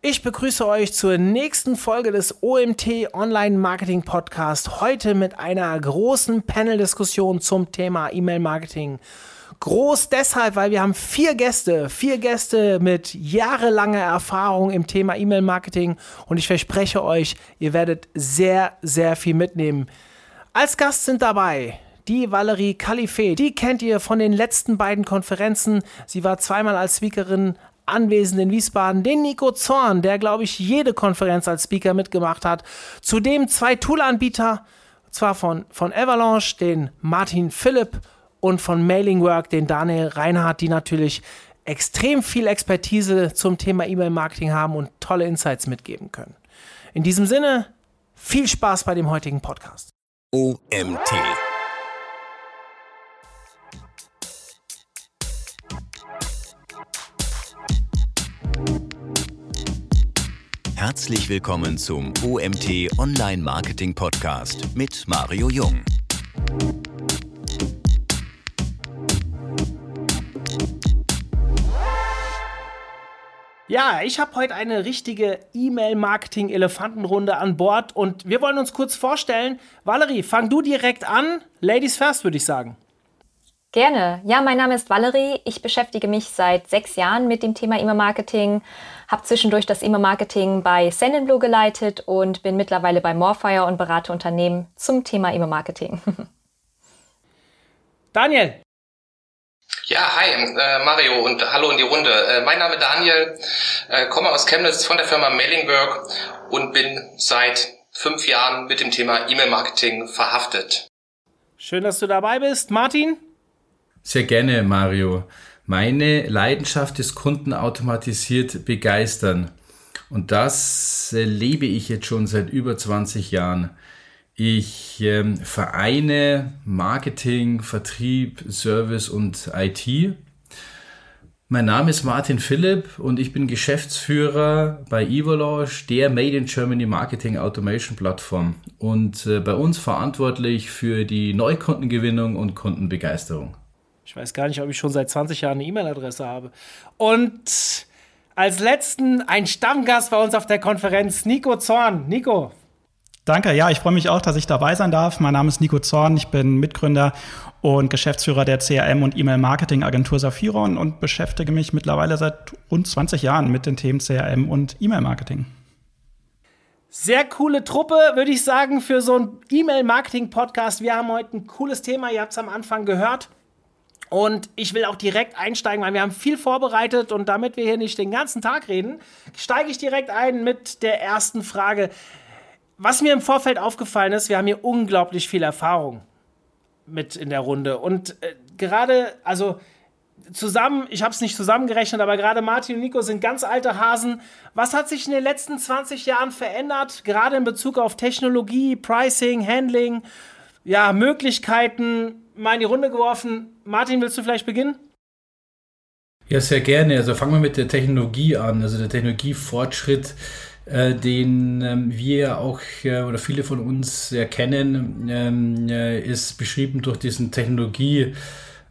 Ich begrüße euch zur nächsten Folge des OMT Online Marketing Podcast. Heute mit einer großen Panel-Diskussion zum Thema E-Mail-Marketing. Groß deshalb, weil wir haben vier Gäste, vier Gäste mit jahrelanger Erfahrung im Thema E-Mail-Marketing und ich verspreche euch, ihr werdet sehr, sehr viel mitnehmen. Als Gast sind dabei die Valerie Khalife. Die kennt ihr von den letzten beiden Konferenzen. Sie war zweimal als Speakerin anwesend in Wiesbaden, den Nico Zorn, der, glaube ich, jede Konferenz als Speaker mitgemacht hat. Zudem zwei Tool-Anbieter, zwar von, von Avalanche, den Martin Philipp und von Mailingwork, den Daniel Reinhardt, die natürlich extrem viel Expertise zum Thema E-Mail-Marketing haben und tolle Insights mitgeben können. In diesem Sinne, viel Spaß bei dem heutigen Podcast. OMT Herzlich willkommen zum OMT Online Marketing Podcast mit Mario Jung. Ja, ich habe heute eine richtige E-Mail-Marketing-Elefantenrunde an Bord und wir wollen uns kurz vorstellen. Valerie, fang du direkt an. Ladies first, würde ich sagen. Gerne. Ja, mein Name ist Valerie. Ich beschäftige mich seit sechs Jahren mit dem Thema E-Mail-Marketing, habe zwischendurch das E-Mail-Marketing bei Sendinblue geleitet und bin mittlerweile bei Morfire und berate Unternehmen zum Thema E-Mail-Marketing. Daniel. Ja, hi, äh, Mario und hallo in die Runde. Äh, mein Name Daniel, äh, komme aus Chemnitz von der Firma Mailingwork und bin seit fünf Jahren mit dem Thema E-Mail-Marketing verhaftet. Schön, dass du dabei bist. Martin? Sehr gerne, Mario. Meine Leidenschaft ist Kunden automatisiert begeistern. Und das lebe ich jetzt schon seit über 20 Jahren. Ich ähm, vereine Marketing, Vertrieb, Service und IT. Mein Name ist Martin Philipp und ich bin Geschäftsführer bei Evolush, der Made in Germany Marketing Automation Plattform und äh, bei uns verantwortlich für die Neukundengewinnung und Kundenbegeisterung. Ich weiß gar nicht, ob ich schon seit 20 Jahren eine E-Mail-Adresse habe. Und als letzten ein Stammgast bei uns auf der Konferenz, Nico Zorn. Nico. Danke, ja, ich freue mich auch, dass ich dabei sein darf. Mein Name ist Nico Zorn, ich bin Mitgründer und Geschäftsführer der CRM und E-Mail-Marketing-Agentur Saphiron und beschäftige mich mittlerweile seit rund 20 Jahren mit den Themen CRM und E-Mail-Marketing. Sehr coole Truppe, würde ich sagen, für so einen E-Mail-Marketing-Podcast. Wir haben heute ein cooles Thema, ihr habt es am Anfang gehört. Und ich will auch direkt einsteigen, weil wir haben viel vorbereitet und damit wir hier nicht den ganzen Tag reden, steige ich direkt ein mit der ersten Frage. Was mir im Vorfeld aufgefallen ist, wir haben hier unglaublich viel Erfahrung mit in der Runde. Und äh, gerade, also zusammen, ich habe es nicht zusammengerechnet, aber gerade Martin und Nico sind ganz alte Hasen. Was hat sich in den letzten 20 Jahren verändert, gerade in Bezug auf Technologie, Pricing, Handling, ja, Möglichkeiten? Mal in die Runde geworfen. Martin, willst du vielleicht beginnen? Ja, sehr gerne. Also fangen wir mit der Technologie an. Also der Technologiefortschritt, äh, den ähm, wir auch äh, oder viele von uns erkennen, ähm, äh, ist beschrieben durch diesen Technologie.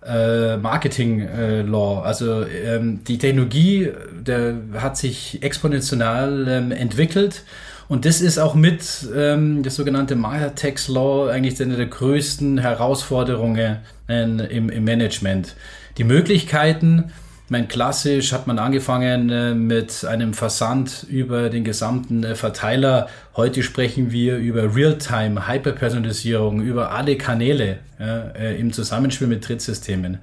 Äh, Marketing äh, Law. Also ähm, die Technologie, der hat sich exponentiell ähm, entwickelt und das ist auch mit ähm, das sogenannte Maya-Tax Law eigentlich eine der größten Herausforderungen äh, im, im Management. Die Möglichkeiten, mein klassisch hat man angefangen äh, mit einem Versand über den gesamten äh, Verteiler. Heute sprechen wir über Realtime, Hyperpersonalisierung, über alle Kanäle äh, im Zusammenspiel mit Drittsystemen.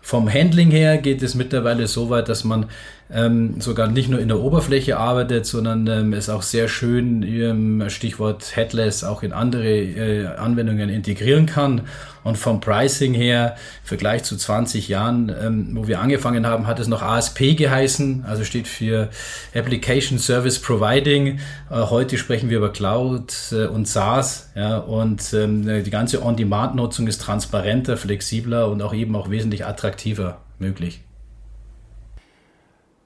Vom Handling her geht es mittlerweile so weit, dass man ähm, sogar nicht nur in der Oberfläche arbeitet, sondern ähm, es auch sehr schön, ähm, Stichwort Headless, auch in andere äh, Anwendungen integrieren kann. Und vom Pricing her, im Vergleich zu 20 Jahren, ähm, wo wir angefangen haben, hat es noch ASP geheißen, also steht für Application Service Providing. Äh, heute sprechen wir über Cloud äh, und SaaS. Ja, und ähm, die ganze On-Demand-Nutzung ist transparenter, flexibler und auch eben auch wesentlich attraktiver möglich.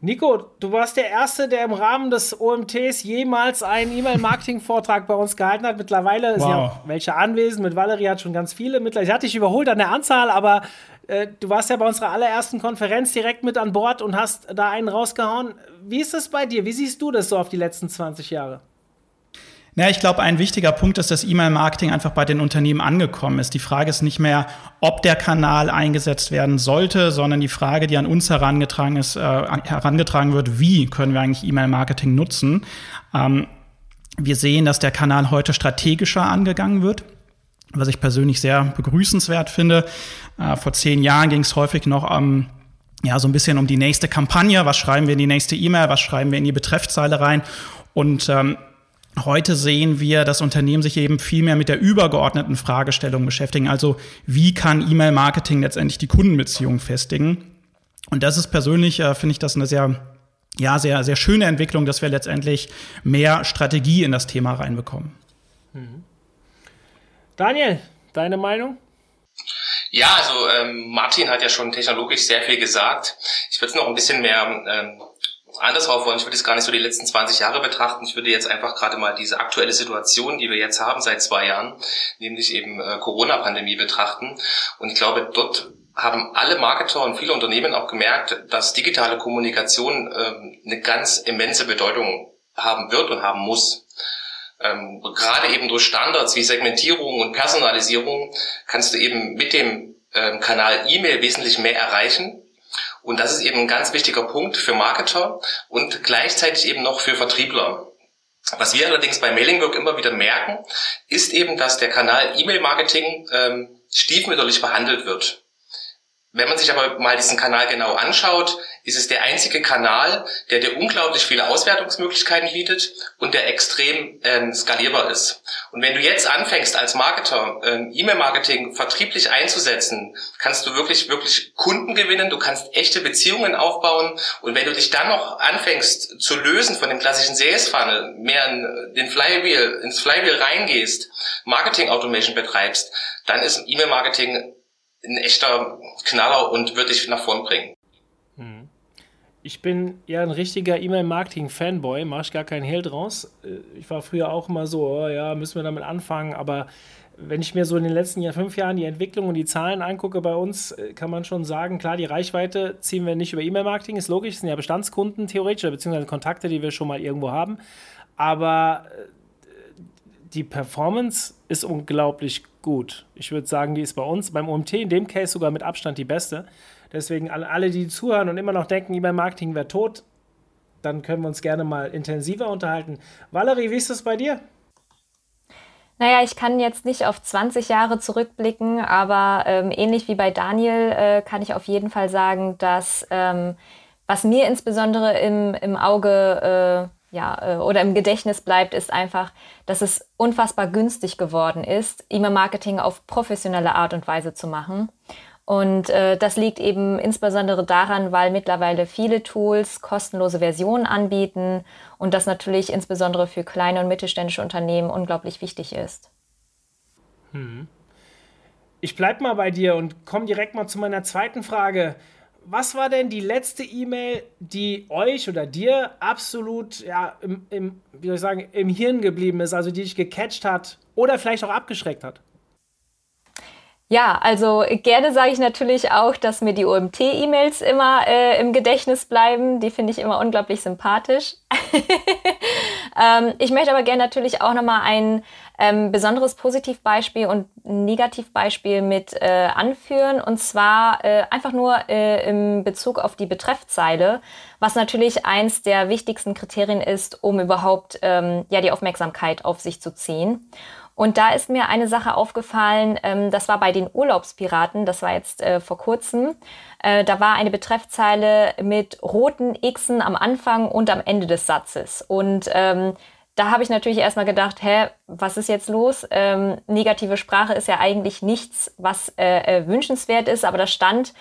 Nico, du warst der Erste, der im Rahmen des OMTs jemals einen E-Mail-Marketing-Vortrag bei uns gehalten hat. Mittlerweile wow. sind ja welche anwesend. Mit Valerie hat schon ganz viele. Mittlerweile, ich hatte dich überholt an der Anzahl, aber äh, du warst ja bei unserer allerersten Konferenz direkt mit an Bord und hast da einen rausgehauen. Wie ist das bei dir? Wie siehst du das so auf die letzten 20 Jahre? Ja, ich glaube, ein wichtiger Punkt ist, dass E-Mail-Marketing einfach bei den Unternehmen angekommen ist. Die Frage ist nicht mehr, ob der Kanal eingesetzt werden sollte, sondern die Frage, die an uns herangetragen ist, äh, herangetragen wird, wie können wir eigentlich E-Mail-Marketing nutzen? Ähm, wir sehen, dass der Kanal heute strategischer angegangen wird was ich persönlich sehr begrüßenswert finde. Äh, vor zehn Jahren ging es häufig noch um, ja, so ein bisschen um die nächste Kampagne. Was schreiben wir in die nächste E-Mail? Was schreiben wir in die Betreffzeile rein? Und ähm, Heute sehen wir, dass Unternehmen sich eben viel mehr mit der übergeordneten Fragestellung beschäftigen. Also wie kann E-Mail-Marketing letztendlich die Kundenbeziehung festigen? Und das ist persönlich, äh, finde ich das eine sehr, ja, sehr, sehr schöne Entwicklung, dass wir letztendlich mehr Strategie in das Thema reinbekommen. Mhm. Daniel, deine Meinung? Ja, also ähm, Martin hat ja schon technologisch sehr viel gesagt. Ich würde es noch ein bisschen mehr ähm, anders drauf wollen. Ich würde jetzt gar nicht so die letzten 20 Jahre betrachten. Ich würde jetzt einfach gerade mal diese aktuelle Situation, die wir jetzt haben seit zwei Jahren, nämlich eben äh, Corona-Pandemie betrachten. Und ich glaube, dort haben alle Marketer und viele Unternehmen auch gemerkt, dass digitale Kommunikation ähm, eine ganz immense Bedeutung haben wird und haben muss. Ähm, gerade eben durch Standards wie Segmentierung und Personalisierung kannst du eben mit dem ähm, Kanal E-Mail wesentlich mehr erreichen und das ist eben ein ganz wichtiger Punkt für Marketer und gleichzeitig eben noch für Vertriebler. Was wir allerdings bei Mailingwork immer wieder merken, ist eben, dass der Kanal E-Mail-Marketing ähm, stiefmütterlich behandelt wird. Wenn man sich aber mal diesen Kanal genau anschaut, ist es der einzige Kanal, der dir unglaublich viele Auswertungsmöglichkeiten bietet und der extrem ähm, skalierbar ist. Und wenn du jetzt anfängst als Marketer ähm, E-Mail-Marketing vertrieblich einzusetzen, kannst du wirklich, wirklich Kunden gewinnen, du kannst echte Beziehungen aufbauen und wenn du dich dann noch anfängst zu lösen von dem klassischen Sales Funnel, mehr in den Flywheel, ins Flywheel reingehst, Marketing Automation betreibst, dann ist E-Mail-Marketing ein echter Knaller und wird dich nach vorn bringen. Hm. Ich bin ja ein richtiger E-Mail-Marketing-Fanboy, mache ich gar keinen Hehl draus. Äh, ich war früher auch immer so, oh ja, müssen wir damit anfangen, aber wenn ich mir so in den letzten Jahr, fünf Jahren die Entwicklung und die Zahlen angucke bei uns, äh, kann man schon sagen, klar, die Reichweite ziehen wir nicht über E-Mail-Marketing, ist logisch, das sind ja Bestandskunden theoretisch, beziehungsweise Kontakte, die wir schon mal irgendwo haben. Aber äh, die Performance ist unglaublich gut. Ich würde sagen, die ist bei uns beim OMT in dem Case sogar mit Abstand die beste. Deswegen alle, die zuhören und immer noch denken, E-Mail-Marketing wäre tot, dann können wir uns gerne mal intensiver unterhalten. Valerie, wie ist das bei dir? Naja, ich kann jetzt nicht auf 20 Jahre zurückblicken, aber ähm, ähnlich wie bei Daniel äh, kann ich auf jeden Fall sagen, dass ähm, was mir insbesondere im, im Auge äh, ja, äh, oder im Gedächtnis bleibt, ist einfach, dass es unfassbar günstig geworden ist, E-Mail-Marketing auf professionelle Art und Weise zu machen. Und äh, das liegt eben insbesondere daran, weil mittlerweile viele Tools kostenlose Versionen anbieten und das natürlich insbesondere für kleine und mittelständische Unternehmen unglaublich wichtig ist. Hm. Ich bleibe mal bei dir und komme direkt mal zu meiner zweiten Frage was war denn die letzte E-Mail, die euch oder dir absolut ja, im, im, wie soll ich sagen, im Hirn geblieben ist, also die dich gecatcht hat oder vielleicht auch abgeschreckt hat? Ja, also gerne sage ich natürlich auch, dass mir die OMT-E-Mails immer äh, im Gedächtnis bleiben. Die finde ich immer unglaublich sympathisch. ähm, ich möchte aber gerne natürlich auch nochmal ein ähm, besonderes Positivbeispiel und Negativbeispiel mit äh, anführen. Und zwar äh, einfach nur äh, im Bezug auf die Betreffzeile, was natürlich eins der wichtigsten Kriterien ist, um überhaupt ähm, ja die Aufmerksamkeit auf sich zu ziehen. Und da ist mir eine Sache aufgefallen, ähm, das war bei den Urlaubspiraten, das war jetzt äh, vor kurzem. Äh, da war eine Betreffzeile mit roten Xen am Anfang und am Ende des Satzes. Und ähm, da habe ich natürlich erstmal gedacht, hä, was ist jetzt los? Ähm, negative Sprache ist ja eigentlich nichts, was äh, äh wünschenswert ist, aber da stand,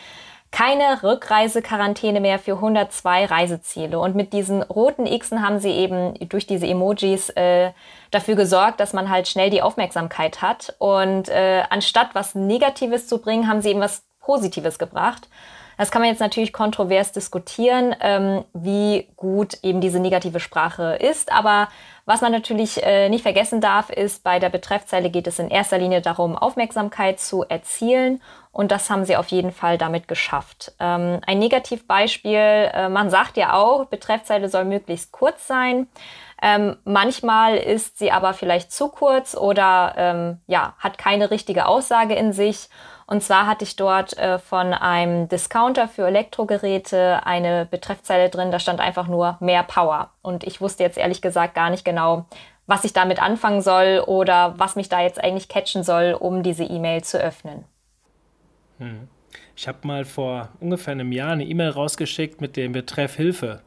keine Rückreisequarantäne mehr für 102 Reiseziele. Und mit diesen roten Xen haben sie eben durch diese Emojis äh, dafür gesorgt, dass man halt schnell die Aufmerksamkeit hat. Und äh, anstatt was Negatives zu bringen, haben sie eben was Positives gebracht. Das kann man jetzt natürlich kontrovers diskutieren, ähm, wie gut eben diese negative Sprache ist. Aber was man natürlich äh, nicht vergessen darf, ist, bei der Betreffzeile geht es in erster Linie darum, Aufmerksamkeit zu erzielen. Und das haben sie auf jeden Fall damit geschafft. Ähm, ein Negativbeispiel, äh, man sagt ja auch, Betreffzeile soll möglichst kurz sein. Ähm, manchmal ist sie aber vielleicht zu kurz oder ähm, ja, hat keine richtige Aussage in sich. Und zwar hatte ich dort äh, von einem Discounter für Elektrogeräte eine Betreffzeile drin, da stand einfach nur mehr Power. Und ich wusste jetzt ehrlich gesagt gar nicht genau, was ich damit anfangen soll oder was mich da jetzt eigentlich catchen soll, um diese E-Mail zu öffnen. Hm. Ich habe mal vor ungefähr einem Jahr eine E-Mail rausgeschickt mit dem Betreff Hilfe.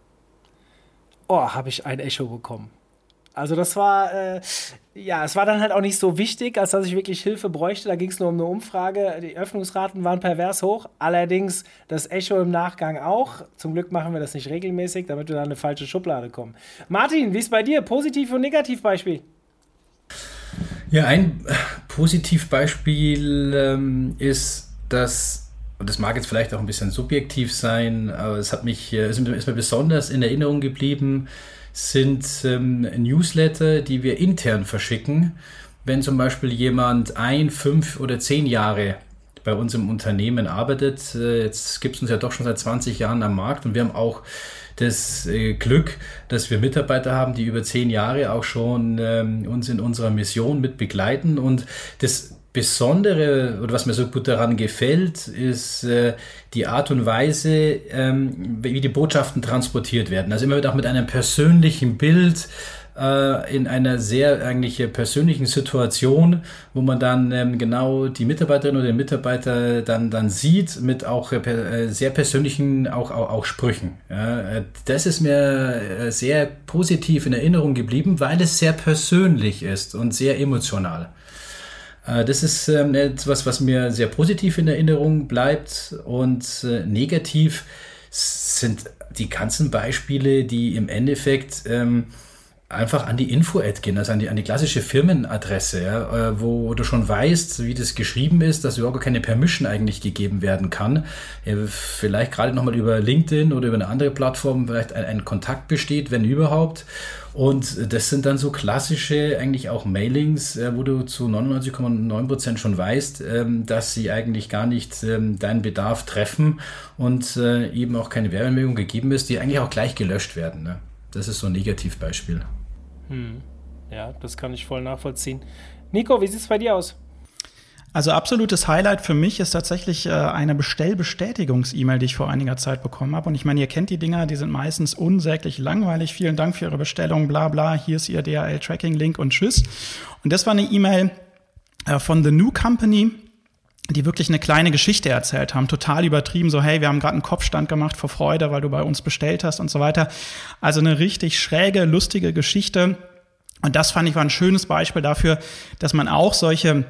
Oh, habe ich ein Echo bekommen. Also das war, äh, ja, es war dann halt auch nicht so wichtig, als dass ich wirklich Hilfe bräuchte. Da ging es nur um eine Umfrage. Die Öffnungsraten waren pervers hoch. Allerdings das Echo im Nachgang auch. Zum Glück machen wir das nicht regelmäßig, damit wir da eine falsche Schublade kommen. Martin, wie ist bei dir? Positiv- und Negativbeispiel? Ja, ein Positivbeispiel ähm, ist, dass, und das mag jetzt vielleicht auch ein bisschen subjektiv sein, aber es hat mich, äh, ist mir besonders in Erinnerung geblieben, sind ähm, Newsletter, die wir intern verschicken, wenn zum Beispiel jemand ein, fünf oder zehn Jahre bei uns im Unternehmen arbeitet. Äh, jetzt gibt es uns ja doch schon seit 20 Jahren am Markt und wir haben auch das äh, Glück, dass wir Mitarbeiter haben, die über zehn Jahre auch schon ähm, uns in unserer Mission mit begleiten und das Besondere oder was mir so gut daran gefällt, ist äh, die Art und Weise, ähm, wie die Botschaften transportiert werden. Also immer wieder auch mit einem persönlichen Bild äh, in einer sehr eigentlich persönlichen Situation, wo man dann ähm, genau die Mitarbeiterin oder den Mitarbeiter dann, dann sieht mit auch äh, sehr persönlichen auch, auch, auch Sprüchen. Ja, äh, das ist mir äh, sehr positiv in Erinnerung geblieben, weil es sehr persönlich ist und sehr emotional. Äh, das ist ähm, etwas, was mir sehr positiv in Erinnerung bleibt und äh, negativ sind die ganzen Beispiele, die im Endeffekt ähm, einfach an die Info-Ad gehen, also an die, an die klassische Firmenadresse, ja, äh, wo du schon weißt, wie das geschrieben ist, dass überhaupt keine Permission eigentlich gegeben werden kann. Vielleicht gerade nochmal über LinkedIn oder über eine andere Plattform vielleicht ein, ein Kontakt besteht, wenn überhaupt. Und das sind dann so klassische eigentlich auch Mailings, äh, wo du zu 99,9 Prozent schon weißt, ähm, dass sie eigentlich gar nicht ähm, deinen Bedarf treffen und äh, eben auch keine Werbemeldung gegeben ist, die eigentlich auch gleich gelöscht werden. Ne? Das ist so ein Negativbeispiel. Hm. Ja, das kann ich voll nachvollziehen. Nico, wie sieht es bei dir aus? Also absolutes Highlight für mich ist tatsächlich äh, eine Bestellbestätigungs-E-Mail, die ich vor einiger Zeit bekommen habe. Und ich meine, ihr kennt die Dinger, die sind meistens unsäglich langweilig. Vielen Dank für Ihre Bestellung, bla bla. Hier ist Ihr DHL-Tracking-Link und tschüss. Und das war eine E-Mail äh, von The New Company die wirklich eine kleine Geschichte erzählt haben, total übertrieben, so hey, wir haben gerade einen Kopfstand gemacht vor Freude, weil du bei uns bestellt hast und so weiter. Also eine richtig schräge, lustige Geschichte. Und das fand ich war ein schönes Beispiel dafür, dass man auch solche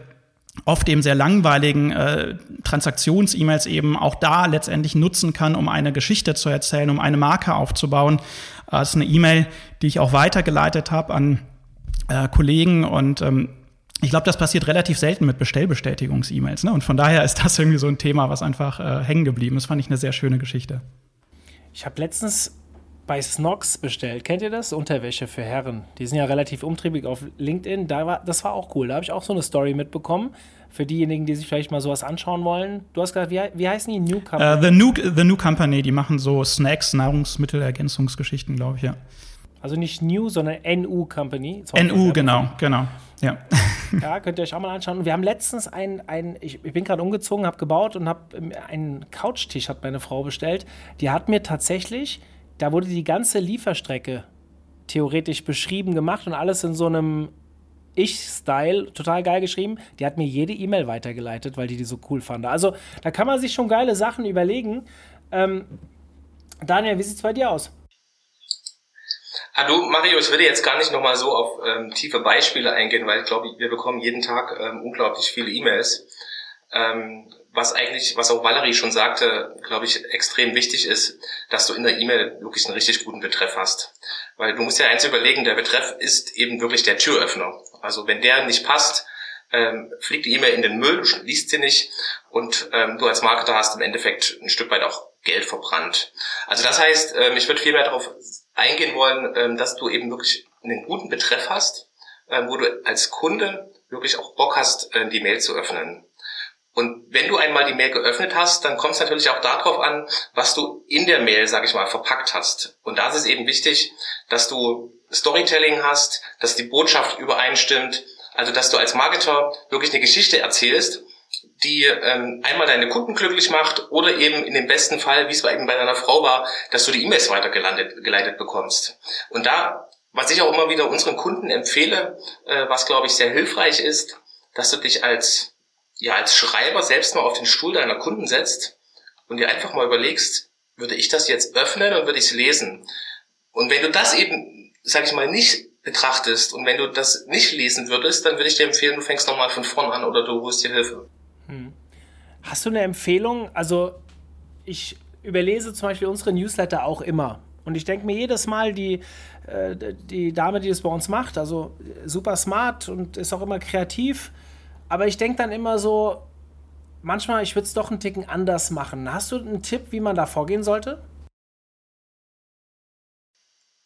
oft eben sehr langweiligen äh, Transaktions-E-Mails eben auch da letztendlich nutzen kann, um eine Geschichte zu erzählen, um eine Marke aufzubauen. Äh, das ist eine E-Mail, die ich auch weitergeleitet habe an äh, Kollegen und ähm, ich glaube, das passiert relativ selten mit Bestellbestätigungs-E-Mails. Ne? Und von daher ist das irgendwie so ein Thema, was einfach äh, hängen geblieben ist. Fand ich eine sehr schöne Geschichte. Ich habe letztens bei Snox bestellt. Kennt ihr das? Unterwäsche für Herren. Die sind ja relativ umtriebig auf LinkedIn. Da war, das war auch cool. Da habe ich auch so eine Story mitbekommen. Für diejenigen, die sich vielleicht mal sowas anschauen wollen. Du hast gesagt, wie, wie heißen die? New Company? Uh, the, New, the New Company, die machen so Snacks, Nahrungsmittelergänzungsgeschichten, glaube ich, ja. Also nicht New, sondern NU Company. NU, genau, genau. Ja. ja, könnt ihr euch auch mal anschauen. Und wir haben letztens ein, ein ich, ich bin gerade umgezogen, habe gebaut und habe ähm, einen Couchtisch hat meine Frau bestellt. Die hat mir tatsächlich, da wurde die ganze Lieferstrecke theoretisch beschrieben, gemacht und alles in so einem Ich-Style, total geil geschrieben. Die hat mir jede E-Mail weitergeleitet, weil die die so cool fand. Also da kann man sich schon geile Sachen überlegen. Ähm, Daniel, wie sieht es bei dir aus? Ah, du, Mario, ich würde jetzt gar nicht nochmal so auf ähm, tiefe Beispiele eingehen, weil ich glaube, wir bekommen jeden Tag ähm, unglaublich viele E-Mails. Ähm, was eigentlich, was auch Valerie schon sagte, glaube ich, extrem wichtig ist, dass du in der E-Mail wirklich einen richtig guten Betreff hast. Weil du musst ja eins überlegen, der Betreff ist eben wirklich der Türöffner. Also wenn der nicht passt, ähm, fliegt die E-Mail in den Müll, du liest sie nicht und ähm, du als Marketer hast im Endeffekt ein Stück weit auch Geld verbrannt. Also das heißt, ähm, ich würde viel mehr darauf eingehen wollen, ähm, dass du eben wirklich einen guten Betreff hast, äh, wo du als Kunde wirklich auch Bock hast, äh, die Mail zu öffnen. Und wenn du einmal die Mail geöffnet hast, dann kommt es natürlich auch darauf an, was du in der Mail, sag ich mal, verpackt hast. Und da ist es eben wichtig, dass du Storytelling hast, dass die Botschaft übereinstimmt, also dass du als Marketer wirklich eine Geschichte erzählst, die ähm, einmal deine Kunden glücklich macht oder eben in dem besten Fall, wie es eben bei deiner Frau war, dass du die E-Mails weitergeleitet geleitet bekommst. Und da, was ich auch immer wieder unseren Kunden empfehle, äh, was glaube ich sehr hilfreich ist, dass du dich als ja als Schreiber selbst mal auf den Stuhl deiner Kunden setzt und dir einfach mal überlegst, würde ich das jetzt öffnen und würde ich es lesen? Und wenn du das eben, sag ich mal, nicht betrachtest und wenn du das nicht lesen würdest, dann würde ich dir empfehlen, du fängst nochmal von vorn an oder du holst dir Hilfe. Hm. Hast du eine Empfehlung? Also ich überlese zum Beispiel unsere Newsletter auch immer. Und ich denke mir jedes Mal, die, äh, die Dame, die das bei uns macht, also super smart und ist auch immer kreativ. Aber ich denke dann immer so, manchmal, ich würde es doch einen Ticken anders machen. Hast du einen Tipp, wie man da vorgehen sollte?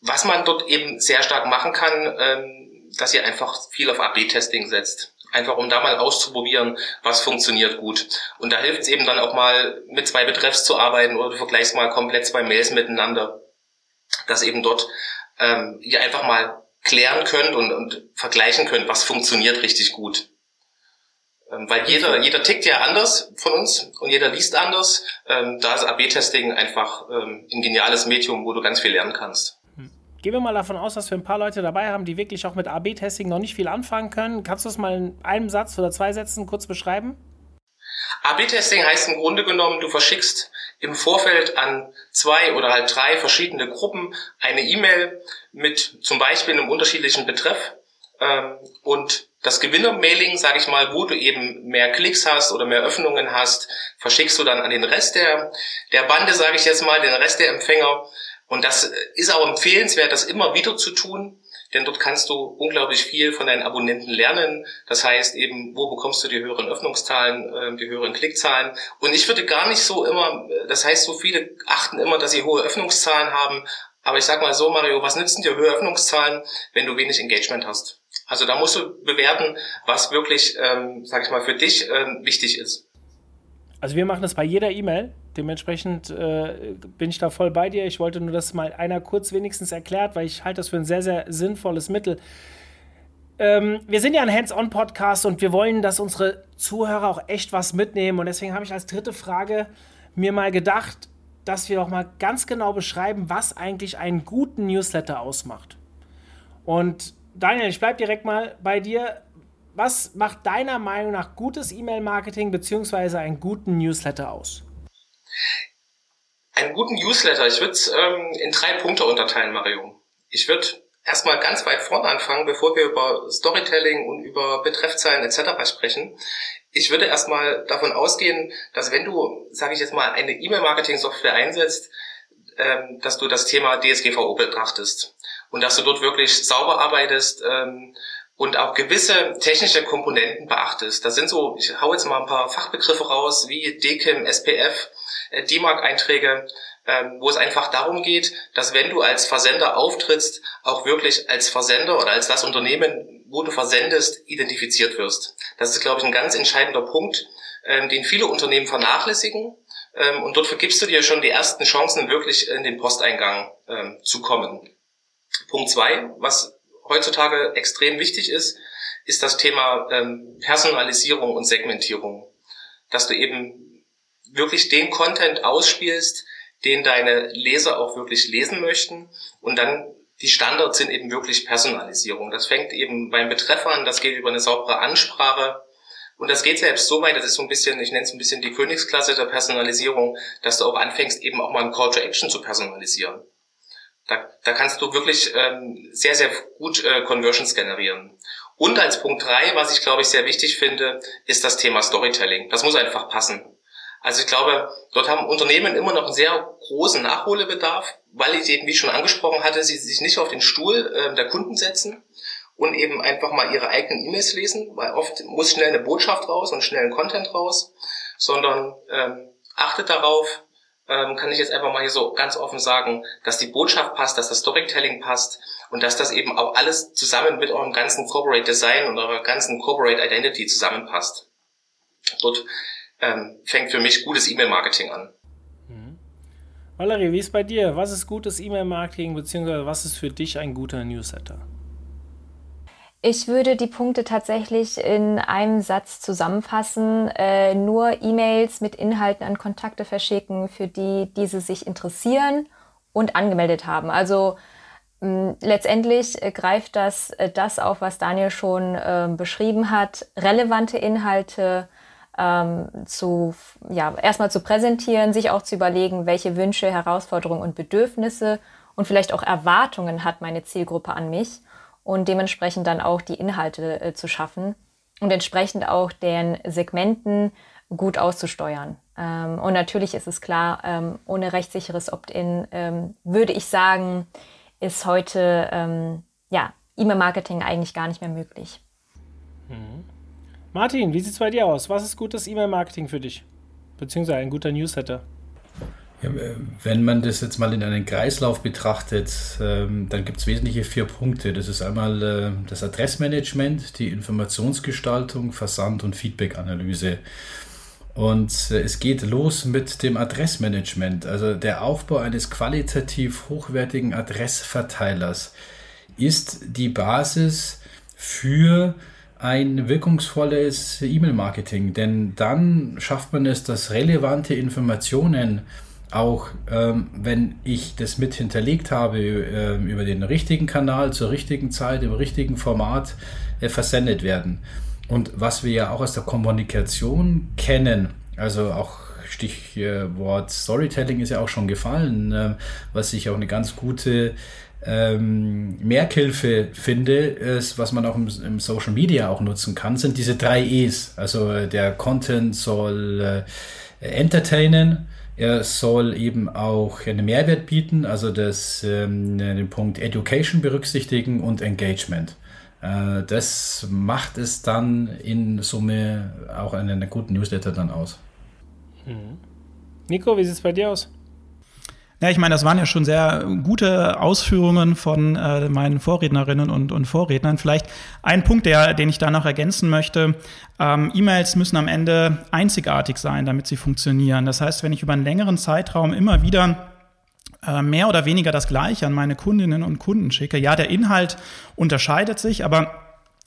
Was man dort eben sehr stark machen kann, ähm, dass ihr einfach viel auf AB-Testing setzt. Einfach um da mal auszuprobieren, was funktioniert gut. Und da hilft es eben dann auch mal mit zwei Betreffs zu arbeiten oder du vergleichst mal komplett zwei Mails miteinander. Dass eben dort ähm, ihr einfach mal klären könnt und, und vergleichen könnt, was funktioniert richtig gut. Ähm, weil jeder, jeder tickt ja anders von uns und jeder liest anders. Ähm, da ist AB-Testing einfach ähm, ein geniales Medium, wo du ganz viel lernen kannst. Gehen wir mal davon aus, dass wir ein paar Leute dabei haben, die wirklich auch mit AB-Testing noch nicht viel anfangen können. Kannst du es mal in einem Satz oder zwei Sätzen kurz beschreiben? AB-Testing heißt im Grunde genommen, du verschickst im Vorfeld an zwei oder halt drei verschiedene Gruppen eine E-Mail mit zum Beispiel einem unterschiedlichen Betreff ähm, und das Gewinner-Mailing, sage ich mal, wo du eben mehr Klicks hast oder mehr Öffnungen hast, verschickst du dann an den Rest der, der Bande, sage ich jetzt mal, den Rest der Empfänger. Und das ist auch empfehlenswert, das immer wieder zu tun, denn dort kannst du unglaublich viel von deinen Abonnenten lernen. Das heißt eben, wo bekommst du die höheren Öffnungszahlen, ähm, die höheren Klickzahlen. Und ich würde gar nicht so immer, das heißt, so viele achten immer, dass sie hohe Öffnungszahlen haben. Aber ich sag mal so, Mario, was nützen dir höhere Öffnungszahlen, wenn du wenig Engagement hast? Also da musst du bewerten, was wirklich, ähm, sag ich mal, für dich ähm, wichtig ist. Also wir machen das bei jeder E-Mail. Dementsprechend äh, bin ich da voll bei dir. Ich wollte nur, dass mal einer kurz wenigstens erklärt, weil ich halte das für ein sehr, sehr sinnvolles Mittel. Ähm, wir sind ja ein Hands-on-Podcast und wir wollen, dass unsere Zuhörer auch echt was mitnehmen. Und deswegen habe ich als dritte Frage mir mal gedacht, dass wir auch mal ganz genau beschreiben, was eigentlich einen guten Newsletter ausmacht. Und Daniel, ich bleibe direkt mal bei dir. Was macht deiner Meinung nach gutes E-Mail-Marketing bzw. einen guten Newsletter aus? Einen guten Newsletter, ich würde es ähm, in drei Punkte unterteilen, Mario. Ich würde erstmal ganz weit vorne anfangen, bevor wir über Storytelling und über Betreffzeilen etc. sprechen. Ich würde erstmal davon ausgehen, dass wenn du, sage ich jetzt mal, eine E-Mail-Marketing-Software einsetzt, ähm, dass du das Thema DSGVO betrachtest und dass du dort wirklich sauber arbeitest ähm, und auch gewisse technische Komponenten beachtest. Das sind so, ich hau jetzt mal ein paar Fachbegriffe raus, wie DKIM, SPF, äh, DMARC-Einträge, ähm, wo es einfach darum geht, dass wenn du als Versender auftrittst, auch wirklich als Versender oder als das Unternehmen, wo du versendest, identifiziert wirst. Das ist, glaube ich, ein ganz entscheidender Punkt, ähm, den viele Unternehmen vernachlässigen. Ähm, und dort vergibst du dir schon die ersten Chancen, wirklich in den Posteingang ähm, zu kommen. Punkt zwei, was heutzutage extrem wichtig ist, ist das Thema ähm, Personalisierung und Segmentierung. Dass du eben wirklich den Content ausspielst, den deine Leser auch wirklich lesen möchten und dann die Standards sind eben wirklich Personalisierung. Das fängt eben beim Betreff an, das geht über eine saubere Ansprache, und das geht selbst so weit, das ist so ein bisschen, ich nenne es ein bisschen die Königsklasse der Personalisierung, dass du auch anfängst, eben auch mal einen Call to Action zu personalisieren. Da, da kannst du wirklich ähm, sehr, sehr gut äh, Conversions generieren. Und als Punkt drei, was ich glaube ich sehr wichtig finde, ist das Thema Storytelling. Das muss einfach passen. Also ich glaube, dort haben Unternehmen immer noch einen sehr großen Nachholbedarf, weil ich eben, wie ich schon angesprochen hatte, sie sich nicht auf den Stuhl äh, der Kunden setzen und eben einfach mal ihre eigenen E-Mails lesen, weil oft muss schnell eine Botschaft raus und schnell ein Content raus, sondern ähm, achtet darauf, ähm, kann ich jetzt einfach mal hier so ganz offen sagen, dass die Botschaft passt, dass das Storytelling passt und dass das eben auch alles zusammen mit eurem ganzen Corporate Design und eurer ganzen Corporate Identity zusammenpasst. Dort ähm, fängt für mich gutes E-Mail-Marketing an. Mhm. Valerie, wie ist bei dir? Was ist gutes E-Mail-Marketing, beziehungsweise was ist für dich ein guter Newsletter? Ich würde die Punkte tatsächlich in einem Satz zusammenfassen. Äh, nur E-Mails mit Inhalten an Kontakte verschicken, für die diese sich interessieren und angemeldet haben. Also mh, letztendlich äh, greift das äh, das auf, was Daniel schon äh, beschrieben hat. Relevante Inhalte ähm, zu, ja, erstmal zu präsentieren, sich auch zu überlegen, welche Wünsche, Herausforderungen und Bedürfnisse und vielleicht auch Erwartungen hat meine Zielgruppe an mich und dementsprechend dann auch die Inhalte äh, zu schaffen und entsprechend auch den Segmenten gut auszusteuern. Ähm, und natürlich ist es klar, ähm, ohne rechtssicheres Opt-in ähm, würde ich sagen, ist heute ähm, ja, E-Mail-Marketing eigentlich gar nicht mehr möglich. Mhm. Martin, wie sieht es bei dir aus? Was ist gutes E-Mail-Marketing für dich? Beziehungsweise ein guter Newsletter? Ja, äh, wenn man das jetzt mal in einen Kreislauf betrachtet, ähm, dann gibt es wesentliche vier Punkte. Das ist einmal äh, das Adressmanagement, die Informationsgestaltung, Versand und Feedbackanalyse. Und äh, es geht los mit dem Adressmanagement, also der Aufbau eines qualitativ hochwertigen Adressverteilers ist die Basis für ein wirkungsvolles E-Mail-Marketing, denn dann schafft man es, dass relevante Informationen auch ähm, wenn ich das mit hinterlegt habe äh, über den richtigen Kanal zur richtigen Zeit im richtigen Format äh, versendet werden. Und was wir ja auch aus der Kommunikation kennen, also auch Stichwort Storytelling ist ja auch schon gefallen, äh, was ich auch eine ganz gute ähm, Merkhilfe finde, ist, was man auch im, im, Social Media auch nutzen kann, sind diese drei E's. Also äh, der Content soll äh, entertainen, er soll eben auch einen Mehrwert bieten, also das, ähm, den Punkt Education berücksichtigen und Engagement. Äh, das macht es dann in Summe auch einen guten Newsletter dann aus. Mhm. Nico, wie sieht es bei dir aus? Ja, ich meine, das waren ja schon sehr gute Ausführungen von äh, meinen Vorrednerinnen und, und Vorrednern. Vielleicht ein Punkt, der, den ich da noch ergänzen möchte. Ähm, E-Mails müssen am Ende einzigartig sein, damit sie funktionieren. Das heißt, wenn ich über einen längeren Zeitraum immer wieder äh, mehr oder weniger das Gleiche an meine Kundinnen und Kunden schicke, ja, der Inhalt unterscheidet sich, aber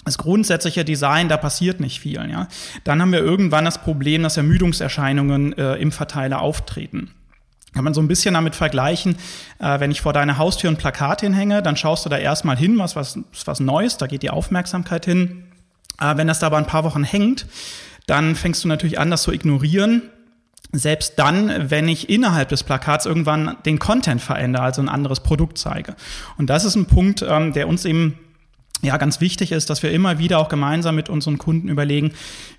das grundsätzliche Design, da passiert nicht viel. Ja? Dann haben wir irgendwann das Problem, dass Ermüdungserscheinungen äh, im Verteiler auftreten. Kann man so ein bisschen damit vergleichen, äh, wenn ich vor deiner Haustür ein Plakat hinhänge, dann schaust du da erstmal hin, was, was, was Neues, da geht die Aufmerksamkeit hin. Äh, wenn das da aber ein paar Wochen hängt, dann fängst du natürlich an, das zu ignorieren. Selbst dann, wenn ich innerhalb des Plakats irgendwann den Content verändere, also ein anderes Produkt zeige. Und das ist ein Punkt, ähm, der uns eben ja ganz wichtig ist, dass wir immer wieder auch gemeinsam mit unseren Kunden überlegen,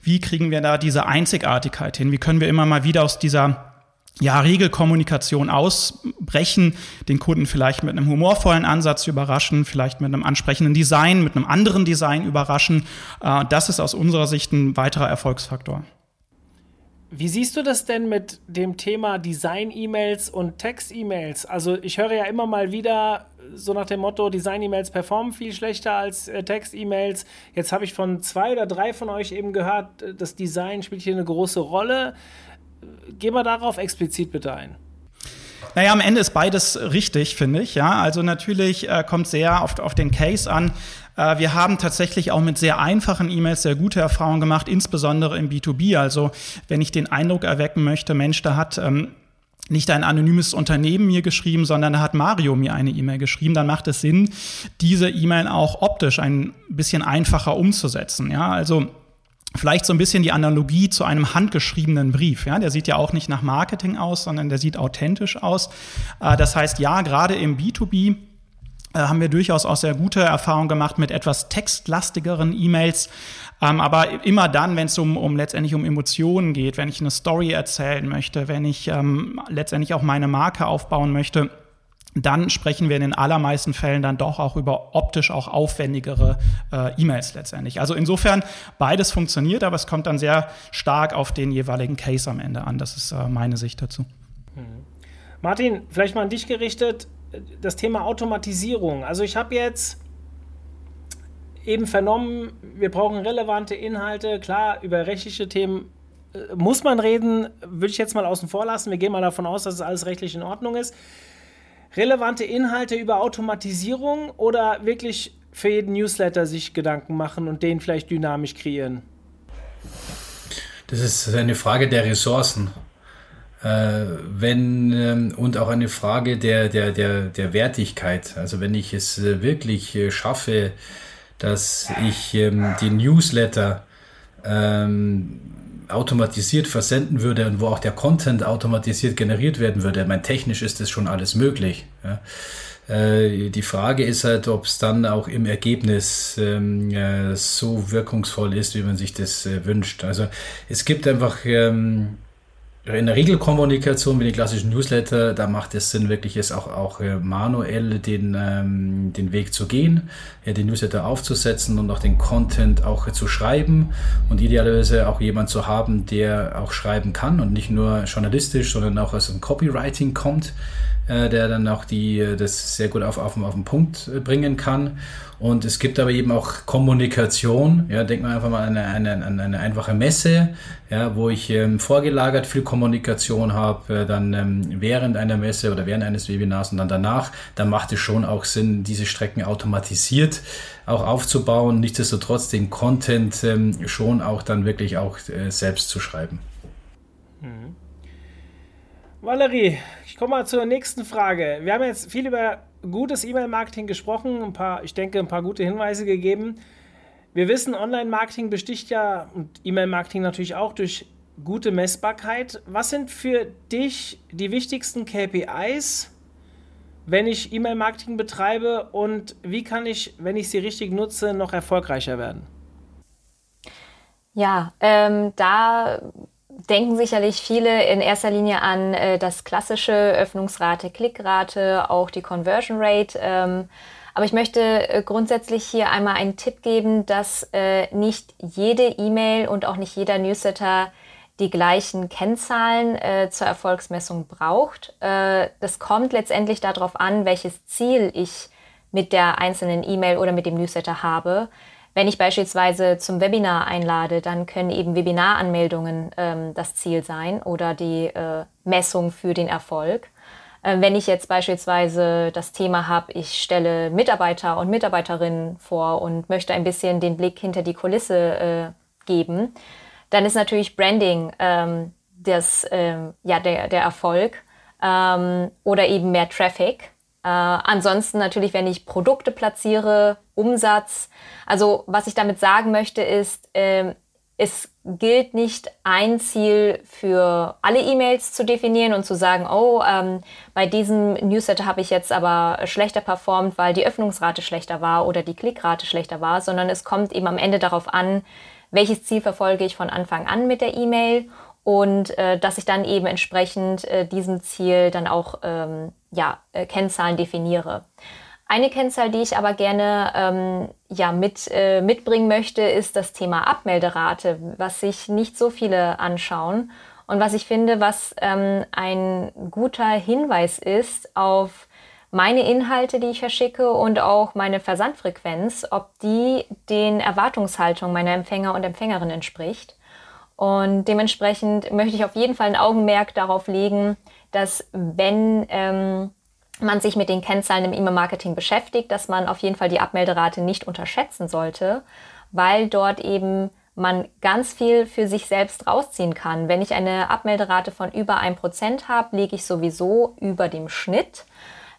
wie kriegen wir da diese Einzigartigkeit hin? Wie können wir immer mal wieder aus dieser ja, Regelkommunikation ausbrechen, den Kunden vielleicht mit einem humorvollen Ansatz überraschen, vielleicht mit einem ansprechenden Design, mit einem anderen Design überraschen. Äh, das ist aus unserer Sicht ein weiterer Erfolgsfaktor. Wie siehst du das denn mit dem Thema Design-E-Mails und Text-E-Mails? Also ich höre ja immer mal wieder so nach dem Motto, Design-E-Mails performen viel schlechter als äh, Text-E-Mails. Jetzt habe ich von zwei oder drei von euch eben gehört, äh, das Design spielt hier eine große Rolle. Geh mal darauf explizit bitte ein. Naja, am Ende ist beides richtig, finde ich. Ja, also natürlich äh, kommt sehr auf, auf den Case an. Äh, wir haben tatsächlich auch mit sehr einfachen E-Mails sehr gute Erfahrungen gemacht, insbesondere im B2B. Also wenn ich den Eindruck erwecken möchte, Mensch, da hat ähm, nicht ein anonymes Unternehmen mir geschrieben, sondern da hat Mario mir eine E-Mail geschrieben, dann macht es Sinn, diese E-Mail auch optisch ein bisschen einfacher umzusetzen. Ja, also Vielleicht so ein bisschen die Analogie zu einem handgeschriebenen Brief. Ja, der sieht ja auch nicht nach Marketing aus, sondern der sieht authentisch aus. Äh, das heißt, ja, gerade im B2B äh, haben wir durchaus auch sehr gute Erfahrungen gemacht mit etwas textlastigeren E-Mails. Ähm, aber immer dann, wenn es um, um letztendlich um Emotionen geht, wenn ich eine Story erzählen möchte, wenn ich ähm, letztendlich auch meine Marke aufbauen möchte, dann sprechen wir in den allermeisten Fällen dann doch auch über optisch auch aufwendigere äh, E-Mails letztendlich. Also insofern beides funktioniert, aber es kommt dann sehr stark auf den jeweiligen Case am Ende an. Das ist äh, meine Sicht dazu. Mhm. Martin, vielleicht mal an dich gerichtet, das Thema Automatisierung. Also ich habe jetzt eben vernommen, wir brauchen relevante Inhalte. Klar, über rechtliche Themen äh, muss man reden, würde ich jetzt mal außen vor lassen. Wir gehen mal davon aus, dass es alles rechtlich in Ordnung ist. Relevante Inhalte über Automatisierung oder wirklich für jeden Newsletter sich Gedanken machen und den vielleicht dynamisch kreieren? Das ist eine Frage der Ressourcen. Äh, wenn ähm, und auch eine Frage der, der, der, der Wertigkeit. Also wenn ich es äh, wirklich äh, schaffe, dass ich ähm, die Newsletter ähm, automatisiert versenden würde und wo auch der Content automatisiert generiert werden würde. Mein technisch ist das schon alles möglich. Ja. Äh, die Frage ist halt, ob es dann auch im Ergebnis ähm, äh, so wirkungsvoll ist, wie man sich das äh, wünscht. Also es gibt einfach ähm, in der Regelkommunikation wie die klassischen Newsletter, da macht es Sinn, wirklich es auch, auch äh, manuell den, ähm, den Weg zu gehen, ja, den Newsletter aufzusetzen und auch den Content auch zu schreiben und idealerweise auch jemand zu haben, der auch schreiben kann und nicht nur journalistisch, sondern auch aus dem Copywriting kommt, äh, der dann auch die, äh, das sehr gut auf, auf, auf den Punkt äh, bringen kann. Und es gibt aber eben auch Kommunikation. Ja, denkt man einfach mal an eine, eine, eine einfache Messe, ja, wo ich ähm, vorgelagert viel Kommunikation habe, äh, dann ähm, während einer Messe oder während eines Webinars und dann danach. Da macht es schon auch Sinn, diese Strecken automatisiert auch aufzubauen. Nichtsdestotrotz den Content ähm, schon auch dann wirklich auch äh, selbst zu schreiben. Mhm. Valerie, ich komme mal zur nächsten Frage. Wir haben jetzt viel über gutes E-Mail-Marketing gesprochen, ein paar, ich denke, ein paar gute Hinweise gegeben. Wir wissen, Online-Marketing besticht ja und E-Mail-Marketing natürlich auch durch gute Messbarkeit. Was sind für dich die wichtigsten KPIs, wenn ich E-Mail-Marketing betreibe und wie kann ich, wenn ich sie richtig nutze, noch erfolgreicher werden? Ja, ähm, da denken sicherlich viele in erster Linie an äh, das klassische Öffnungsrate, Klickrate, auch die Conversion Rate. Ähm, aber ich möchte äh, grundsätzlich hier einmal einen Tipp geben, dass äh, nicht jede E-Mail und auch nicht jeder Newsletter die gleichen Kennzahlen äh, zur Erfolgsmessung braucht. Äh, das kommt letztendlich darauf an, welches Ziel ich mit der einzelnen E-Mail oder mit dem Newsletter habe. Wenn ich beispielsweise zum Webinar einlade, dann können eben Webinaranmeldungen ähm, das Ziel sein oder die äh, Messung für den Erfolg. Äh, wenn ich jetzt beispielsweise das Thema habe, ich stelle Mitarbeiter und Mitarbeiterinnen vor und möchte ein bisschen den Blick hinter die Kulisse äh, geben, dann ist natürlich Branding ähm, das, ähm, ja, der, der Erfolg ähm, oder eben mehr Traffic. Äh, ansonsten natürlich, wenn ich Produkte platziere, Umsatz. Also was ich damit sagen möchte ist, äh, es gilt nicht ein Ziel für alle E-Mails zu definieren und zu sagen, oh, ähm, bei diesem Newsletter habe ich jetzt aber schlechter performt, weil die Öffnungsrate schlechter war oder die Klickrate schlechter war, sondern es kommt eben am Ende darauf an, welches Ziel verfolge ich von Anfang an mit der E-Mail und äh, dass ich dann eben entsprechend äh, diesem Ziel dann auch ähm, ja, äh, Kennzahlen definiere. Eine Kennzahl, die ich aber gerne ähm, ja, mit, äh, mitbringen möchte, ist das Thema Abmelderate, was sich nicht so viele anschauen und was ich finde, was ähm, ein guter Hinweis ist auf meine Inhalte, die ich verschicke und auch meine Versandfrequenz, ob die den Erwartungshaltungen meiner Empfänger und Empfängerinnen entspricht. Und dementsprechend möchte ich auf jeden Fall ein Augenmerk darauf legen, dass wenn ähm, man sich mit den Kennzahlen im E-Mail-Marketing beschäftigt, dass man auf jeden Fall die Abmelderate nicht unterschätzen sollte, weil dort eben man ganz viel für sich selbst rausziehen kann. Wenn ich eine Abmelderate von über 1% habe, liege ich sowieso über dem Schnitt.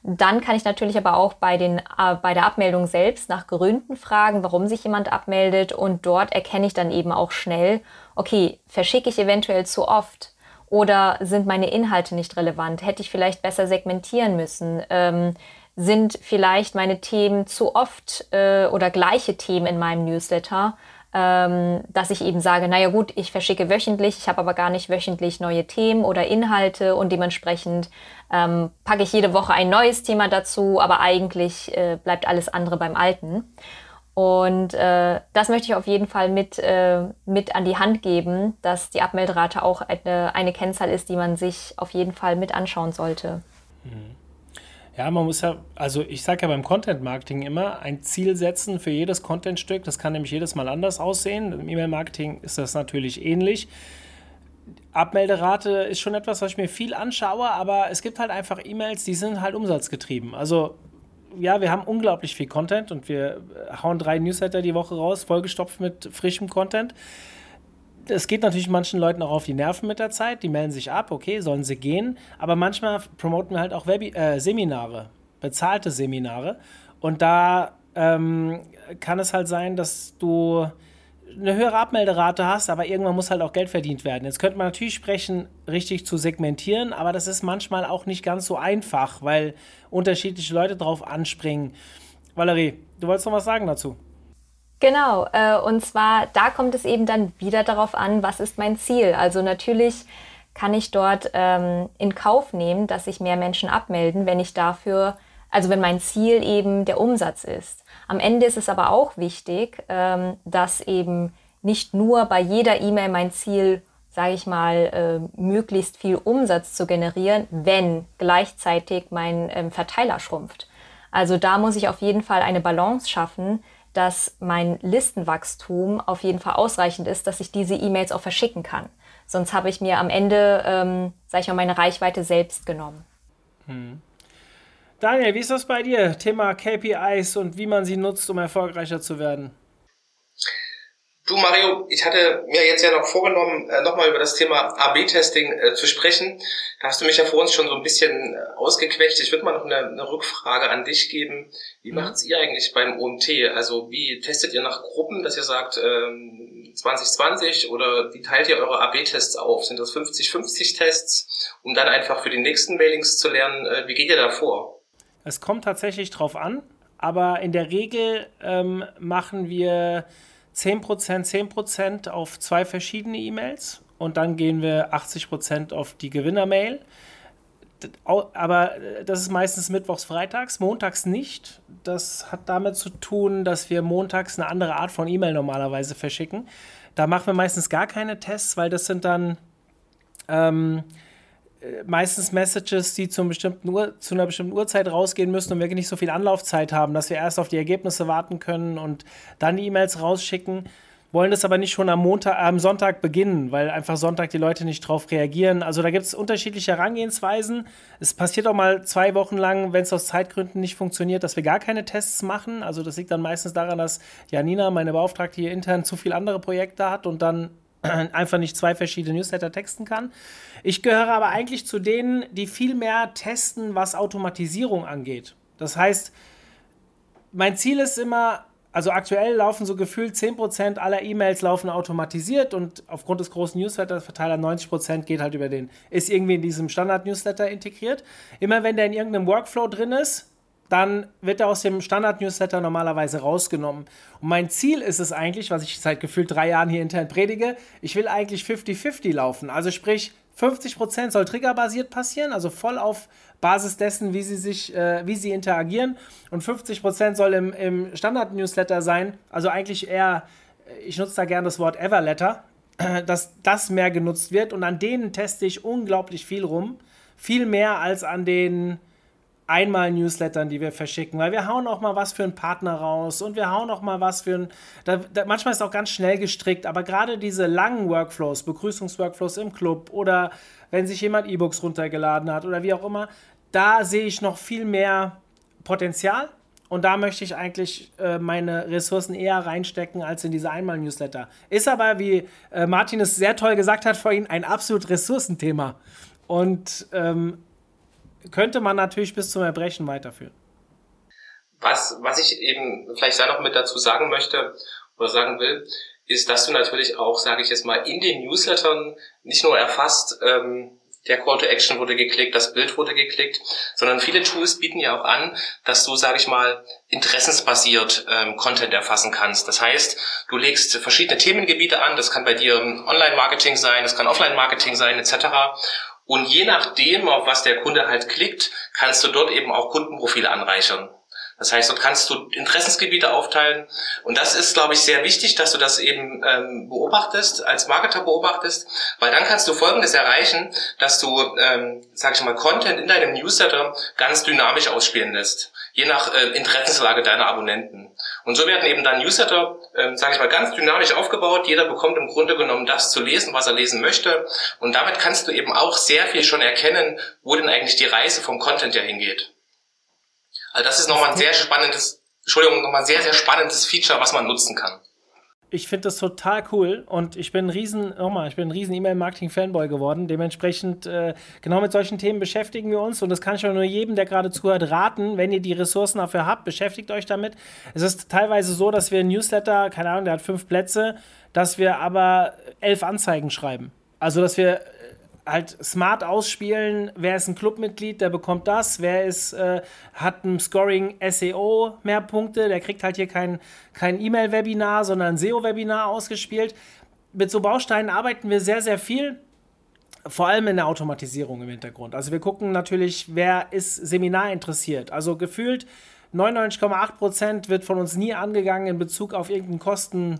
Dann kann ich natürlich aber auch bei, den, äh, bei der Abmeldung selbst nach Gründen fragen, warum sich jemand abmeldet. Und dort erkenne ich dann eben auch schnell, okay, verschicke ich eventuell zu oft oder sind meine Inhalte nicht relevant? Hätte ich vielleicht besser segmentieren müssen? Ähm, sind vielleicht meine Themen zu oft äh, oder gleiche Themen in meinem Newsletter? ähm, dass ich eben sage, naja gut, ich verschicke wöchentlich, ich habe aber gar nicht wöchentlich neue Themen oder Inhalte und dementsprechend ähm, packe ich jede Woche ein neues Thema dazu, aber eigentlich äh, bleibt alles andere beim Alten. Und äh, das möchte ich auf jeden Fall mit, äh, mit an die Hand geben, dass die Abmelderate auch eine, eine Kennzahl ist, die man sich auf jeden Fall mit anschauen sollte. Mhm. Ja, man muss ja, also ich sage ja beim Content Marketing immer, ein Ziel setzen für jedes Contentstück. Das kann nämlich jedes Mal anders aussehen. Im E-Mail-Marketing ist das natürlich ähnlich. Abmelderate ist schon etwas, was ich mir viel anschaue, aber es gibt halt einfach E-Mails, die sind halt umsatzgetrieben. Also ja, wir haben unglaublich viel Content und wir hauen drei Newsletter die Woche raus, vollgestopft mit frischem Content es geht natürlich manchen Leuten auch auf die Nerven mit der Zeit. Die melden sich ab, okay, sollen sie gehen. Aber manchmal promoten wir halt auch Webi äh, Seminare, bezahlte Seminare. Und da ähm, kann es halt sein, dass du eine höhere Abmelderate hast, aber irgendwann muss halt auch Geld verdient werden. Jetzt könnte man natürlich sprechen, richtig zu segmentieren, aber das ist manchmal auch nicht ganz so einfach, weil unterschiedliche Leute drauf anspringen. Valerie, du wolltest noch was sagen dazu? Genau, äh, und zwar da kommt es eben dann wieder darauf an, was ist mein Ziel. Also natürlich kann ich dort ähm, in Kauf nehmen, dass sich mehr Menschen abmelden, wenn ich dafür, also wenn mein Ziel eben der Umsatz ist. Am Ende ist es aber auch wichtig, ähm, dass eben nicht nur bei jeder E-Mail mein Ziel, sage ich mal, äh, möglichst viel Umsatz zu generieren, wenn gleichzeitig mein ähm, Verteiler schrumpft. Also da muss ich auf jeden Fall eine Balance schaffen, dass mein Listenwachstum auf jeden Fall ausreichend ist, dass ich diese E-Mails auch verschicken kann. Sonst habe ich mir am Ende, ähm, sage ich mal, meine Reichweite selbst genommen. Hm. Daniel, wie ist das bei dir? Thema KPIs und wie man sie nutzt, um erfolgreicher zu werden? Du Mario, ich hatte mir jetzt ja noch vorgenommen, äh, nochmal über das Thema AB-Testing äh, zu sprechen. Da hast du mich ja vor uns schon so ein bisschen äh, ausgequetscht. Ich würde mal noch eine, eine, Rückfrage an dich geben. Wie mhm. macht's ihr eigentlich beim OMT? Also wie testet ihr nach Gruppen, dass ihr sagt ähm, 2020 oder wie teilt ihr eure AB-Tests auf? Sind das 50-50 Tests, um dann einfach für die nächsten Mailings zu lernen? Wie geht ihr da vor? Es kommt tatsächlich drauf an, aber in der Regel ähm, machen wir 10%, 10% auf zwei verschiedene E-Mails und dann gehen wir 80% auf die Gewinner-Mail. Aber äh, das ist meistens mittwochs, freitags, montags nicht. Das hat damit zu tun, dass wir montags eine andere Art von E-Mail normalerweise verschicken. Da machen wir meistens gar keine Tests, weil das sind dann ähm, äh, meistens Messages, die Uhr, zu einer bestimmten Uhrzeit rausgehen müssen und wir nicht so viel Anlaufzeit haben, dass wir erst auf die Ergebnisse warten können und dann die E-Mails rausschicken. Wollen das aber nicht schon am Montag, am Sonntag beginnen, weil einfach Sonntag die Leute nicht drauf reagieren. Also da gibt es unterschiedliche Herangehensweisen. Es passiert auch mal zwei Wochen lang, wenn es aus Zeitgründen nicht funktioniert, dass wir gar keine Tests machen. Also das liegt dann meistens daran, dass Janina, meine Beauftragte hier intern, zu viele andere Projekte hat und dann einfach nicht zwei verschiedene Newsletter texten kann. Ich gehöre aber eigentlich zu denen, die viel mehr testen, was Automatisierung angeht. Das heißt, mein Ziel ist immer, also aktuell laufen so gefühlt 10% aller E-Mails laufen automatisiert und aufgrund des großen Newsletter-Verteilers 90% geht halt über den, ist irgendwie in diesem Standard-Newsletter integriert. Immer wenn der in irgendeinem Workflow drin ist, dann wird er aus dem Standard-Newsletter normalerweise rausgenommen. Und mein Ziel ist es eigentlich, was ich seit gefühlt drei Jahren hier intern predige, ich will eigentlich 50-50 laufen. Also sprich, 50% soll triggerbasiert passieren, also voll auf Basis dessen, wie sie sich, äh, wie sie interagieren. Und 50% soll im, im Standard-Newsletter sein, also eigentlich eher, ich nutze da gerne das Wort Everletter, dass das mehr genutzt wird. Und an denen teste ich unglaublich viel rum. Viel mehr als an den einmal Newslettern, die wir verschicken, weil wir hauen auch mal was für einen Partner raus und wir hauen auch mal was für einen. Da, da, manchmal ist es auch ganz schnell gestrickt, aber gerade diese langen Workflows, Begrüßungsworkflows im Club oder wenn sich jemand E-Books runtergeladen hat oder wie auch immer, da sehe ich noch viel mehr Potenzial. Und da möchte ich eigentlich äh, meine Ressourcen eher reinstecken als in diese Einmal-Newsletter. Ist aber, wie äh, Martin es sehr toll gesagt hat vorhin, ein absolut Ressourcenthema. Und ähm, könnte man natürlich bis zum Erbrechen weiterführen. Was, was ich eben vielleicht da noch mit dazu sagen möchte oder sagen will, ist, dass du natürlich auch, sage ich jetzt mal, in den Newslettern nicht nur erfasst, ähm, der Call to Action wurde geklickt, das Bild wurde geklickt, sondern viele Tools bieten ja auch an, dass du, sage ich mal, interessensbasiert ähm, Content erfassen kannst. Das heißt, du legst verschiedene Themengebiete an, das kann bei dir Online-Marketing sein, das kann Offline-Marketing sein, etc. Und je nachdem, auf was der Kunde halt klickt, kannst du dort eben auch Kundenprofile anreichern. Das heißt, dort kannst du Interessensgebiete aufteilen. Und das ist, glaube ich, sehr wichtig, dass du das eben ähm, beobachtest, als Marketer beobachtest, weil dann kannst du Folgendes erreichen, dass du, ähm, sag ich mal, Content in deinem Newsletter ganz dynamisch ausspielen lässt, je nach äh, Interessenslage deiner Abonnenten. Und so werden eben dann Newsletter, ähm, sage ich mal, ganz dynamisch aufgebaut. Jeder bekommt im Grunde genommen das zu lesen, was er lesen möchte. Und damit kannst du eben auch sehr viel schon erkennen, wo denn eigentlich die Reise vom Content ja hingeht. Also das ist nochmal ein sehr spannendes, Entschuldigung, nochmal ein sehr, sehr spannendes Feature, was man nutzen kann. Ich finde das total cool und ich bin ein riesen, nochmal, ich bin ein riesen E-Mail-Marketing-Fanboy geworden. Dementsprechend, äh, genau mit solchen Themen beschäftigen wir uns und das kann ich auch nur jedem, der gerade zuhört, raten. Wenn ihr die Ressourcen dafür habt, beschäftigt euch damit. Es ist teilweise so, dass wir ein Newsletter, keine Ahnung, der hat fünf Plätze, dass wir aber elf Anzeigen schreiben. Also, dass wir halt smart ausspielen, wer ist ein Clubmitglied, der bekommt das, wer ist, äh, hat ein Scoring SEO mehr Punkte, der kriegt halt hier kein, kein E-Mail-Webinar, sondern ein SEO-Webinar ausgespielt. Mit so Bausteinen arbeiten wir sehr, sehr viel. Vor allem in der Automatisierung im Hintergrund. Also wir gucken natürlich, wer ist Seminar interessiert. Also gefühlt 99,8% wird von uns nie angegangen in Bezug auf irgendein Kosten,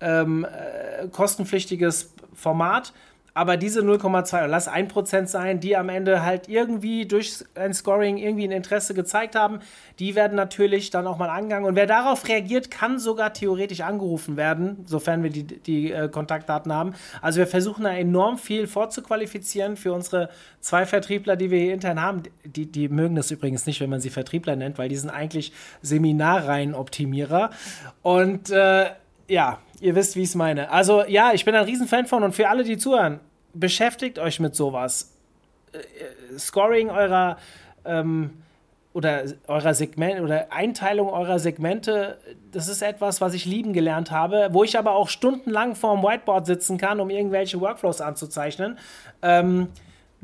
ähm, äh, kostenpflichtiges Format aber diese 0,2 lass 1% sein, die am Ende halt irgendwie durch ein Scoring irgendwie ein Interesse gezeigt haben, die werden natürlich dann auch mal angegangen. Und wer darauf reagiert, kann sogar theoretisch angerufen werden, sofern wir die, die äh, Kontaktdaten haben. Also wir versuchen da enorm viel vorzuqualifizieren für unsere zwei Vertriebler, die wir hier intern haben. Die, die mögen das übrigens nicht, wenn man sie Vertriebler nennt, weil die sind eigentlich Seminarreihenoptimierer. Und äh, ja, ihr wisst, wie ich es meine. Also ja, ich bin ein Riesenfan von und für alle, die zuhören, beschäftigt euch mit sowas. Äh, äh, Scoring eurer ähm, oder eurer Segment oder Einteilung eurer Segmente, das ist etwas, was ich lieben gelernt habe, wo ich aber auch stundenlang vorm Whiteboard sitzen kann, um irgendwelche Workflows anzuzeichnen. Ähm,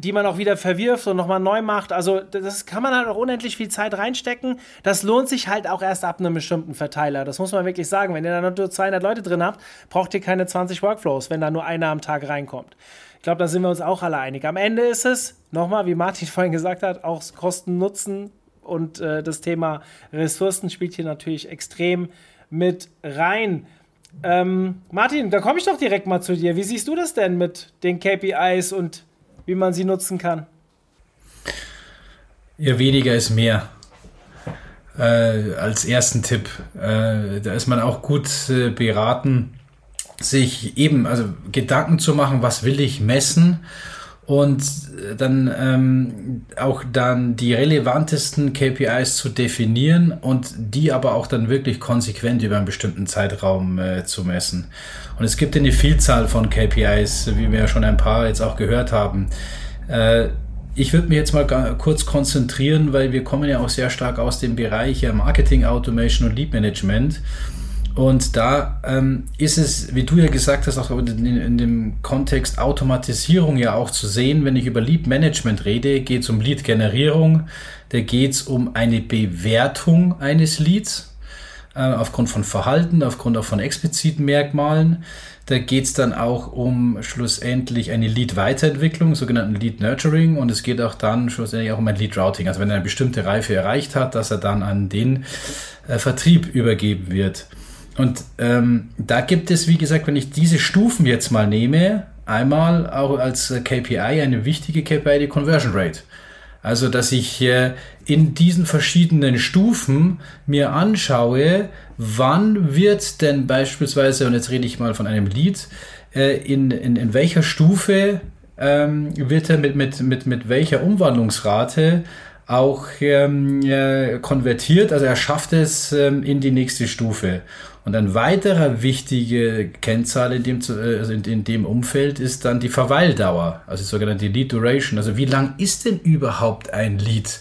die man auch wieder verwirft und nochmal neu macht. Also das kann man halt auch unendlich viel Zeit reinstecken. Das lohnt sich halt auch erst ab einem bestimmten Verteiler. Das muss man wirklich sagen. Wenn ihr da nur 200 Leute drin habt, braucht ihr keine 20 Workflows, wenn da nur einer am Tag reinkommt. Ich glaube, da sind wir uns auch alle einig. Am Ende ist es, nochmal, wie Martin vorhin gesagt hat, auch Kosten-Nutzen und äh, das Thema Ressourcen spielt hier natürlich extrem mit rein. Ähm, Martin, da komme ich doch direkt mal zu dir. Wie siehst du das denn mit den KPIs und wie man sie nutzen kann? Ja, weniger ist mehr. Äh, als ersten Tipp. Äh, da ist man auch gut äh, beraten, sich eben, also Gedanken zu machen, was will ich messen und dann ähm, auch dann die relevantesten KPIs zu definieren und die aber auch dann wirklich konsequent über einen bestimmten Zeitraum äh, zu messen. Und es gibt eine Vielzahl von KPIs, wie wir ja schon ein paar jetzt auch gehört haben. Äh, ich würde mich jetzt mal kurz konzentrieren, weil wir kommen ja auch sehr stark aus dem Bereich Marketing Automation und Lead Management. Und da ähm, ist es, wie du ja gesagt hast, auch in, in, dem Kontext Automatisierung ja auch zu sehen, wenn ich über Lead Management rede, geht es um Lead-Generierung, da geht es um eine Bewertung eines Leads äh, aufgrund von Verhalten, aufgrund auch von expliziten Merkmalen. Da geht es dann auch um schlussendlich eine Lead-Weiterentwicklung, sogenannten Lead-Nurturing und es geht auch dann schlussendlich auch um ein Lead-Routing. Also wenn er eine bestimmte Reife erreicht hat, dass er dann an den äh, Vertrieb übergeben wird. Und ähm, da gibt es, wie gesagt, wenn ich diese Stufen jetzt mal nehme, einmal auch als KPI eine wichtige KPI, die Conversion Rate. Also, dass ich äh, in diesen verschiedenen Stufen mir anschaue, wann wird denn beispielsweise, und jetzt rede ich mal von einem Lead, äh, in, in, in welcher Stufe ähm, wird er mit, mit, mit, mit welcher Umwandlungsrate auch ähm, äh, konvertiert, also er schafft es ähm, in die nächste Stufe. Und ein weiterer wichtige Kennzahl in dem, äh, in, dem Umfeld ist dann die Verweildauer, also die sogenannte Lead Duration. Also wie lang ist denn überhaupt ein Lead?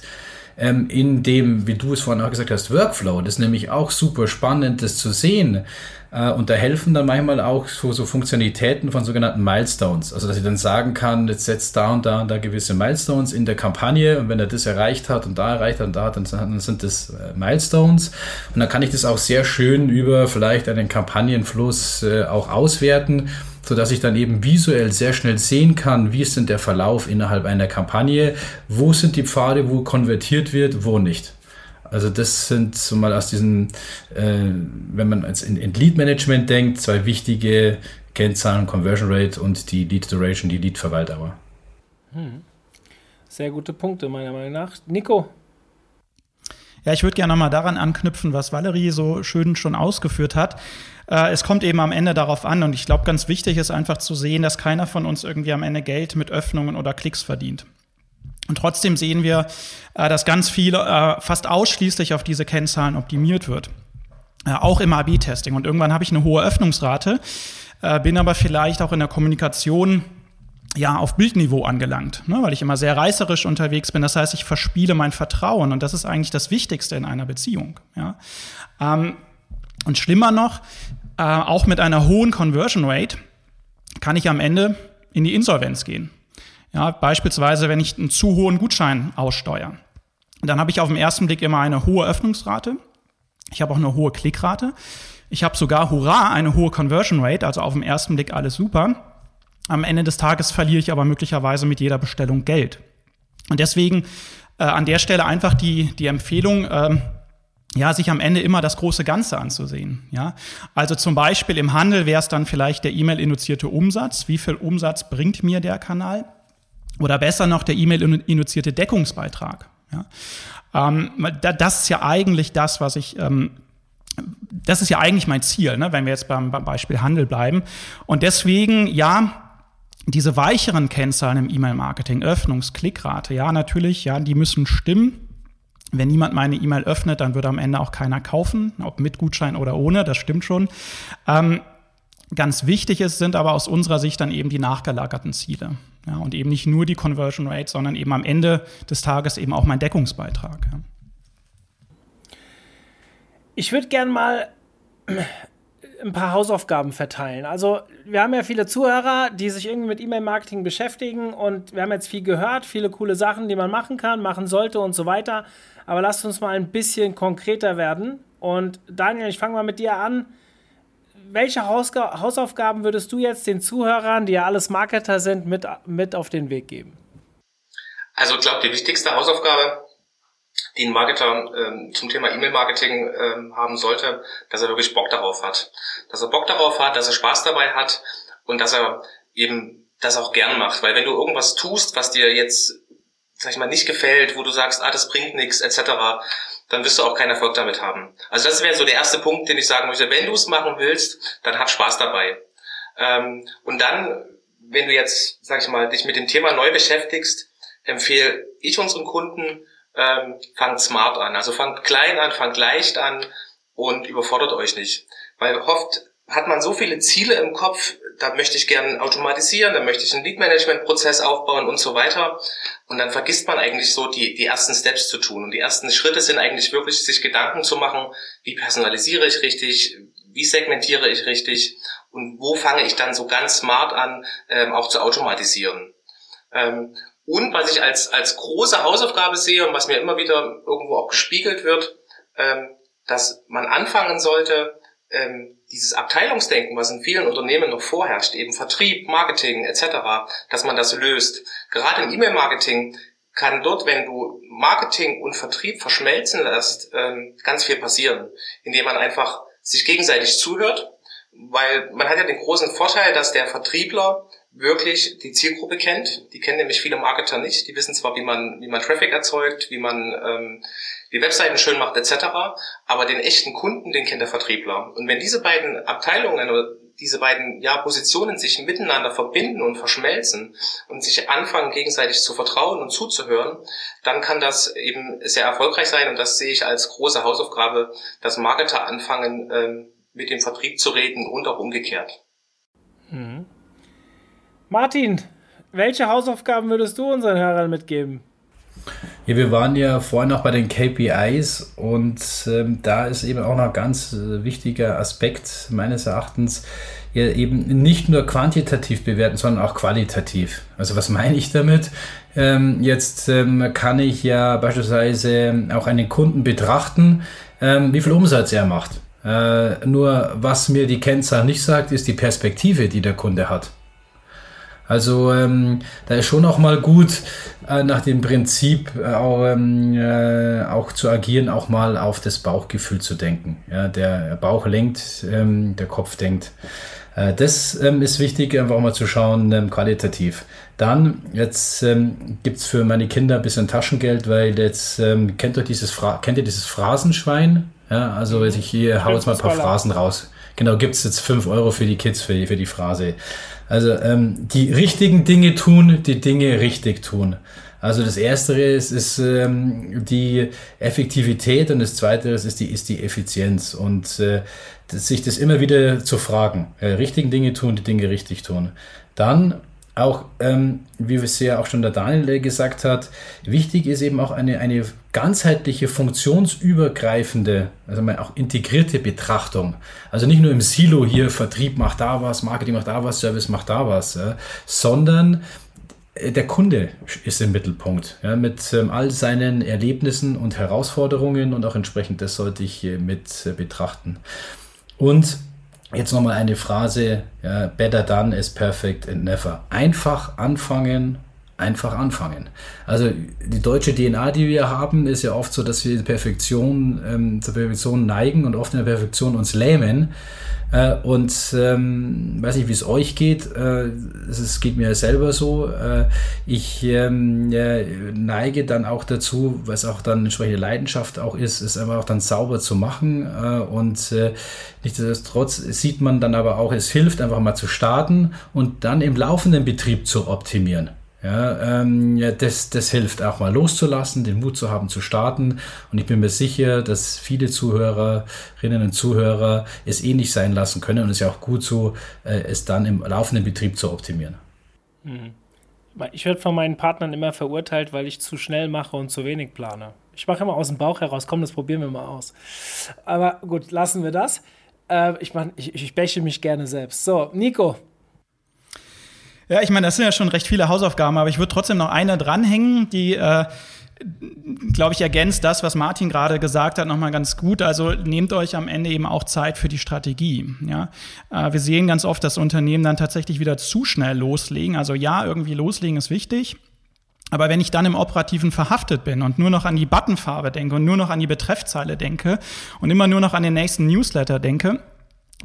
ähm, in dem, wie du es vorhin auch gesagt hast, Workflow. Das ist nämlich auch super spannend, das zu sehen. Äh, und da helfen dann manchmal auch so, so Funktionalitäten von sogenannten Milestones. Also, dass ich dann sagen kann, jetzt setzt da und da und da gewisse Milestones in der Kampagne und wenn er das erreicht hat und da erreicht hat und da hat, dann, dann sind das äh, Milestones. Und dann kann ich das auch sehr schön über vielleicht einen Kampagnenfluss äh, auch auswerten so dass ich dann eben visuell sehr schnell sehen kann, wie ist denn der Verlauf innerhalb einer Kampagne, wo sind die Pfade, wo konvertiert wird, wo nicht. Also das sind so mal aus diesen, äh, wenn man in, in Lead Management denkt, zwei wichtige Kennzahlen, Conversion Rate und die Lead Duration, die Lead Verweildauer. Hm. Sehr gute Punkte meiner Meinung nach. Nico? Ja, ich würde gerne nochmal daran anknüpfen, was Valerie so schön schon ausgeführt hat. Äh, es kommt eben am Ende darauf an und ich glaube, ganz wichtig ist einfach zu sehen, dass keiner von uns irgendwie am Ende Geld mit Öffnungen oder Klicks verdient. Und trotzdem sehen wir, äh, dass ganz viel äh, fast ausschließlich auf diese Kennzahlen optimiert wird. Äh, auch im AB-Testing. Und irgendwann habe ich eine hohe Öffnungsrate, bin aber vielleicht auch in der Kommunikation ja, auf Bildniveau angelangt, ne, weil ich immer sehr reißerisch unterwegs bin. Das heißt, ich verspiele mein Vertrauen und das ist eigentlich das Wichtigste in einer Beziehung. Ja. Ähm, und schlimmer noch, äh, auch mit einer hohen Conversion Rate kann ich am Ende in die Insolvenz gehen. Ja, beispielsweise, wenn ich einen zu hohen Gutschein aussteuere. Dann habe ich auf den ersten Blick immer eine hohe Öffnungsrate. Ich habe auch eine hohe Klickrate. Ich habe sogar, hurra, eine hohe Conversion Rate, also auf den ersten Blick alles super. Am Ende des Tages verliere ich aber möglicherweise mit jeder Bestellung Geld. Und deswegen äh, an der Stelle einfach die, die Empfehlung, äh, ja, sich am Ende immer das große Ganze anzusehen. Ja, also zum Beispiel im Handel wäre es dann vielleicht der E-Mail-induzierte Umsatz. Wie viel Umsatz bringt mir der Kanal? Oder besser noch der E-Mail-induzierte Deckungsbeitrag. Ja? Ähm, das ist ja eigentlich das, was ich ähm, das ist ja eigentlich mein Ziel, ne, wenn wir jetzt beim, beim Beispiel Handel bleiben. Und deswegen, ja, diese weicheren Kennzahlen im E-Mail-Marketing, Öffnungs-, Klickrate, ja, natürlich, ja, die müssen stimmen. Wenn niemand meine E-Mail öffnet, dann würde am Ende auch keiner kaufen, ob mit Gutschein oder ohne, das stimmt schon. Ähm, ganz wichtig ist, sind aber aus unserer Sicht dann eben die nachgelagerten Ziele. Ja, und eben nicht nur die Conversion Rate, sondern eben am Ende des Tages eben auch mein Deckungsbeitrag. Ja. Ich würde gerne mal ein paar Hausaufgaben verteilen. Also wir haben ja viele Zuhörer, die sich irgendwie mit E-Mail-Marketing beschäftigen und wir haben jetzt viel gehört, viele coole Sachen, die man machen kann, machen sollte und so weiter. Aber lasst uns mal ein bisschen konkreter werden. Und Daniel, ich fange mal mit dir an welche Hausga Hausaufgaben würdest du jetzt den Zuhörern, die ja alles Marketer sind, mit, mit auf den Weg geben? Also ich glaube, die wichtigste Hausaufgabe, die ein Marketer ähm, zum Thema E-Mail-Marketing ähm, haben sollte, dass er wirklich Bock darauf hat. Dass er Bock darauf hat, dass er Spaß dabei hat und dass er eben das auch gern macht. Weil wenn du irgendwas tust, was dir jetzt, sag ich mal, nicht gefällt, wo du sagst, ah, das bringt nichts, etc., dann wirst du auch keinen Erfolg damit haben. Also das wäre so der erste Punkt, den ich sagen möchte. Wenn du es machen willst, dann hab Spaß dabei. Ähm, und dann, wenn du jetzt, sag ich mal, dich mit dem Thema neu beschäftigst, empfehle ich unseren Kunden, ähm, fangt smart an. Also fangt klein an, fangt leicht an und überfordert euch nicht. Weil oft hat man so viele Ziele im Kopf, da möchte ich gern automatisieren, da möchte ich einen Lead-Management-Prozess aufbauen und so weiter. Und dann vergisst man eigentlich so die, die ersten Steps zu tun. Und die ersten Schritte sind eigentlich wirklich, sich Gedanken zu machen, wie personalisiere ich richtig, wie segmentiere ich richtig und wo fange ich dann so ganz smart an, ähm, auch zu automatisieren. Ähm, und was ich als, als große Hausaufgabe sehe und was mir immer wieder irgendwo auch gespiegelt wird, ähm, dass man anfangen sollte, ähm, dieses Abteilungsdenken, was in vielen Unternehmen noch vorherrscht, eben Vertrieb, Marketing etc., dass man das löst. Gerade im E-Mail-Marketing kann dort, wenn du Marketing und Vertrieb verschmelzen lässt, ähm, ganz viel passieren, indem man einfach sich gegenseitig zuhört, weil man hat ja den großen Vorteil, dass der Vertriebler wirklich die Zielgruppe kennt. Die kennen nämlich viele Marketer nicht. Die wissen zwar, wie man, wie man Traffic erzeugt, wie man ähm, die Webseiten schön macht etc., aber den echten Kunden, den kennt der Vertriebler. Und wenn diese beiden Abteilungen oder diese beiden ja, Positionen sich miteinander verbinden und verschmelzen und sich anfangen gegenseitig zu vertrauen und zuzuhören, dann kann das eben sehr erfolgreich sein und das sehe ich als große Hausaufgabe, dass Marketer anfangen, ähm, mit dem Vertrieb zu reden und auch umgekehrt. Mhm. Martin, welche Hausaufgaben würdest du unseren Hörern mitgeben? Ja, wir waren ja vorhin noch bei den KPIs und ähm, da ist eben auch noch ein ganz äh, wichtiger Aspekt meines Erachtens, ja eben nicht nur quantitativ bewerten, sondern auch qualitativ. Also was meine ich damit? Ähm, jetzt ähm, kann ich ja beispielsweise auch einen Kunden betrachten, ähm, wie viel Umsatz er macht. Äh, nur was mir die Kennzahl nicht sagt, ist die Perspektive, die der Kunde hat. Also ähm, da ist schon auch mal gut, äh, nach dem Prinzip äh, auch, ähm, äh, auch zu agieren, auch mal auf das Bauchgefühl zu denken. Ja, der Bauch lenkt, ähm, der Kopf denkt. Äh, das ähm, ist wichtig, einfach mal zu schauen, ähm, qualitativ. Dann, jetzt ähm, gibt für meine Kinder ein bisschen Taschengeld, weil jetzt ähm, kennt ihr dieses, kennt ihr dieses Phrasenschwein? Ja, also ich hier hau jetzt mal ein paar Phrasen raus. Genau, gibt es jetzt 5 Euro für die Kids, für die, für die Phrase. Also ähm, die richtigen Dinge tun, die Dinge richtig tun. Also das erste ist, ist ähm, die Effektivität und das zweite ist, ist, die, ist die Effizienz und äh, das, sich das immer wieder zu fragen. Äh, richtigen Dinge tun, die Dinge richtig tun. Dann auch, ähm, wie es ja auch schon der Daniel gesagt hat, wichtig ist eben auch eine, eine ganzheitliche, funktionsübergreifende, also mal auch integrierte Betrachtung. Also nicht nur im Silo hier, Vertrieb macht da was, Marketing macht da was, Service macht da was, ja, sondern äh, der Kunde ist im Mittelpunkt, ja, mit ähm, all seinen Erlebnissen und Herausforderungen und auch entsprechend das sollte ich mit äh, betrachten. Und Jetzt nochmal eine Phrase, ja, better done is perfect and never. Einfach anfangen, einfach anfangen. Also die deutsche DNA, die wir haben, ist ja oft so, dass wir Perfektion, ähm, zur Perfektion neigen und oft in der Perfektion uns lähmen. Äh, und ähm, weiß nicht, wie es euch geht. Äh, es geht mir selber so. Äh, ich ähm, neige dann auch dazu, was auch dann entsprechende Leidenschaft auch ist, ist einfach auch dann sauber zu machen. Äh, und äh, nichtsdestotrotz sieht man dann aber auch, es hilft einfach mal zu starten und dann im laufenden Betrieb zu optimieren. Ja, ähm, ja das, das hilft auch mal loszulassen, den Mut zu haben zu starten. Und ich bin mir sicher, dass viele Zuhörerinnen und Zuhörer es ähnlich sein lassen können. Und es ist ja auch gut so, äh, es dann im laufenden Betrieb zu optimieren. Mhm. Ich werde von meinen Partnern immer verurteilt, weil ich zu schnell mache und zu wenig plane. Ich mache immer aus dem Bauch heraus, komm, das probieren wir mal aus. Aber gut, lassen wir das. Äh, ich, mein, ich, ich bäche mich gerne selbst. So, Nico, ja, ich meine, das sind ja schon recht viele Hausaufgaben, aber ich würde trotzdem noch eine dranhängen, die äh, glaube ich, ergänzt das, was Martin gerade gesagt hat, nochmal ganz gut. Also nehmt euch am Ende eben auch Zeit für die Strategie. Ja? Äh, wir sehen ganz oft, dass Unternehmen dann tatsächlich wieder zu schnell loslegen. Also ja, irgendwie loslegen ist wichtig. Aber wenn ich dann im Operativen verhaftet bin und nur noch an die Buttonfarbe denke und nur noch an die Betreffzeile denke und immer nur noch an den nächsten Newsletter denke,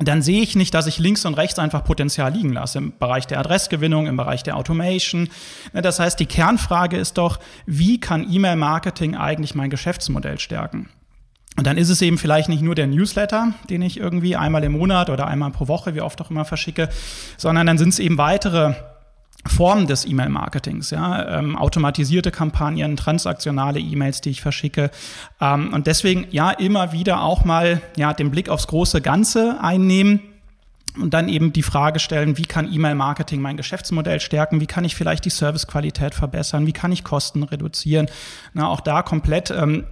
dann sehe ich nicht, dass ich links und rechts einfach Potenzial liegen lasse im Bereich der Adressgewinnung, im Bereich der Automation. Ne, das heißt, die Kernfrage ist doch, wie kann E-Mail-Marketing eigentlich mein Geschäftsmodell stärken? Und dann ist es eben vielleicht nicht nur der Newsletter, den ich irgendwie einmal im Monat oder einmal pro Woche, wie oft auch immer verschicke, sondern dann sind es eben weitere Formen des E-Mail-Marketings, ja, ähm, automatisierte Kampagnen, transaktionale E-Mails, die ich verschicke. Ähm, und deswegen ja immer wieder auch mal ja den Blick aufs große Ganze einnehmen und dann eben die Frage stellen, wie kann E-Mail-Marketing mein Geschäftsmodell stärken? Wie kann ich vielleicht die Servicequalität verbessern? Wie kann ich Kosten reduzieren? Na, auch da komplett ähm,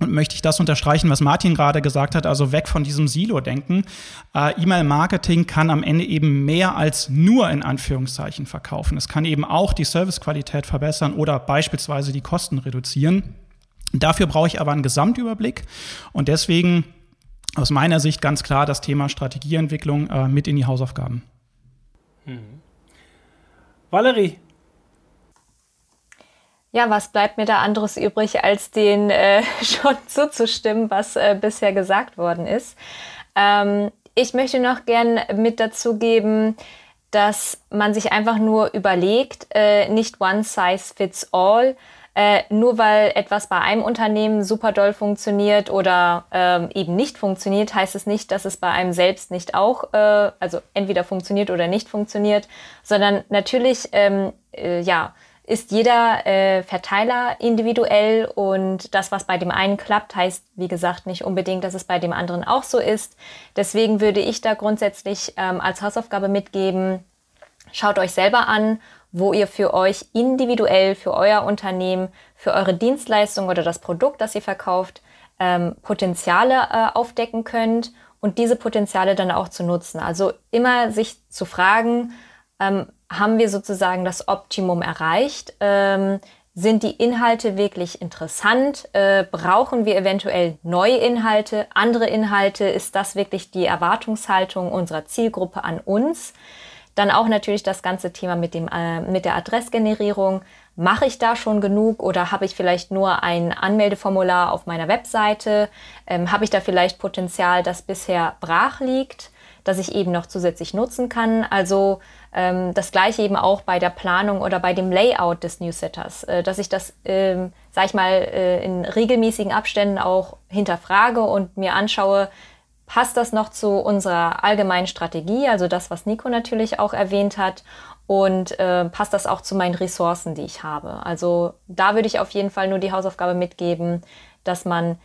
und möchte ich das unterstreichen, was Martin gerade gesagt hat, also weg von diesem Silo-Denken. Äh, E-Mail-Marketing kann am Ende eben mehr als nur in Anführungszeichen verkaufen. Es kann eben auch die Servicequalität verbessern oder beispielsweise die Kosten reduzieren. Dafür brauche ich aber einen Gesamtüberblick und deswegen aus meiner Sicht ganz klar das Thema Strategieentwicklung äh, mit in die Hausaufgaben. Hm. Valerie, ja, was bleibt mir da anderes übrig, als den äh, schon zuzustimmen, was äh, bisher gesagt worden ist? Ähm, ich möchte noch gern mit dazu geben, dass man sich einfach nur überlegt, äh, nicht one size fits all, äh, nur weil etwas bei einem Unternehmen super doll funktioniert oder ähm, eben nicht funktioniert, heißt es nicht, dass es bei einem selbst nicht auch, äh, also entweder funktioniert oder nicht funktioniert, sondern natürlich, ähm, äh, ja, ist jeder äh, Verteiler individuell und das, was bei dem einen klappt, heißt, wie gesagt, nicht unbedingt, dass es bei dem anderen auch so ist. Deswegen würde ich da grundsätzlich ähm, als Hausaufgabe mitgeben, schaut euch selber an, wo ihr für euch individuell, für euer Unternehmen, für eure Dienstleistung oder das Produkt, das ihr verkauft, ähm, Potenziale äh, aufdecken könnt und diese Potenziale dann auch zu nutzen. Also immer sich zu fragen, ähm, haben wir sozusagen das Optimum erreicht? Ähm, sind die Inhalte wirklich interessant? Äh, brauchen wir eventuell neue Inhalte, andere Inhalte? Ist das wirklich die Erwartungshaltung unserer Zielgruppe an uns? Dann auch natürlich das ganze Thema mit, dem, äh, mit der Adressgenerierung. Mache ich da schon genug oder habe ich vielleicht nur ein Anmeldeformular auf meiner Webseite? Ähm, habe ich da vielleicht Potenzial, das bisher brach liegt, das ich eben noch zusätzlich nutzen kann? Also ähm, das gleiche eben auch bei der Planung oder bei dem Layout des Newsletters, äh, dass ich das, ähm, sag ich mal, äh, in regelmäßigen Abständen auch hinterfrage und mir anschaue, passt das noch zu unserer allgemeinen Strategie, also das, was Nico natürlich auch erwähnt hat, und äh, passt das auch zu meinen Ressourcen, die ich habe. Also da würde ich auf jeden Fall nur die Hausaufgabe mitgeben, dass man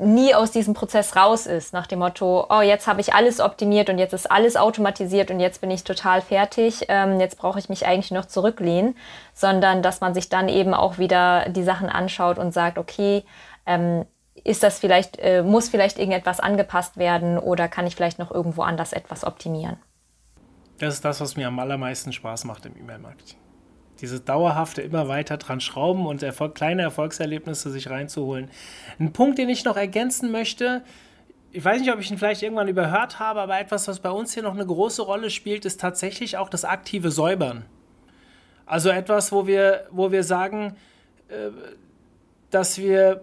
nie aus diesem Prozess raus ist, nach dem Motto, oh, jetzt habe ich alles optimiert und jetzt ist alles automatisiert und jetzt bin ich total fertig, ähm, jetzt brauche ich mich eigentlich noch zurücklehnen, sondern dass man sich dann eben auch wieder die Sachen anschaut und sagt, okay, ähm, ist das vielleicht, äh, muss vielleicht irgendetwas angepasst werden oder kann ich vielleicht noch irgendwo anders etwas optimieren? Das ist das, was mir am allermeisten Spaß macht im E-Mail-Marketing dieses dauerhafte immer weiter dran schrauben und Erfolg, kleine Erfolgserlebnisse sich reinzuholen. Ein Punkt, den ich noch ergänzen möchte, ich weiß nicht, ob ich ihn vielleicht irgendwann überhört habe, aber etwas, was bei uns hier noch eine große Rolle spielt, ist tatsächlich auch das aktive Säubern. Also etwas, wo wir, wo wir sagen, äh, dass wir,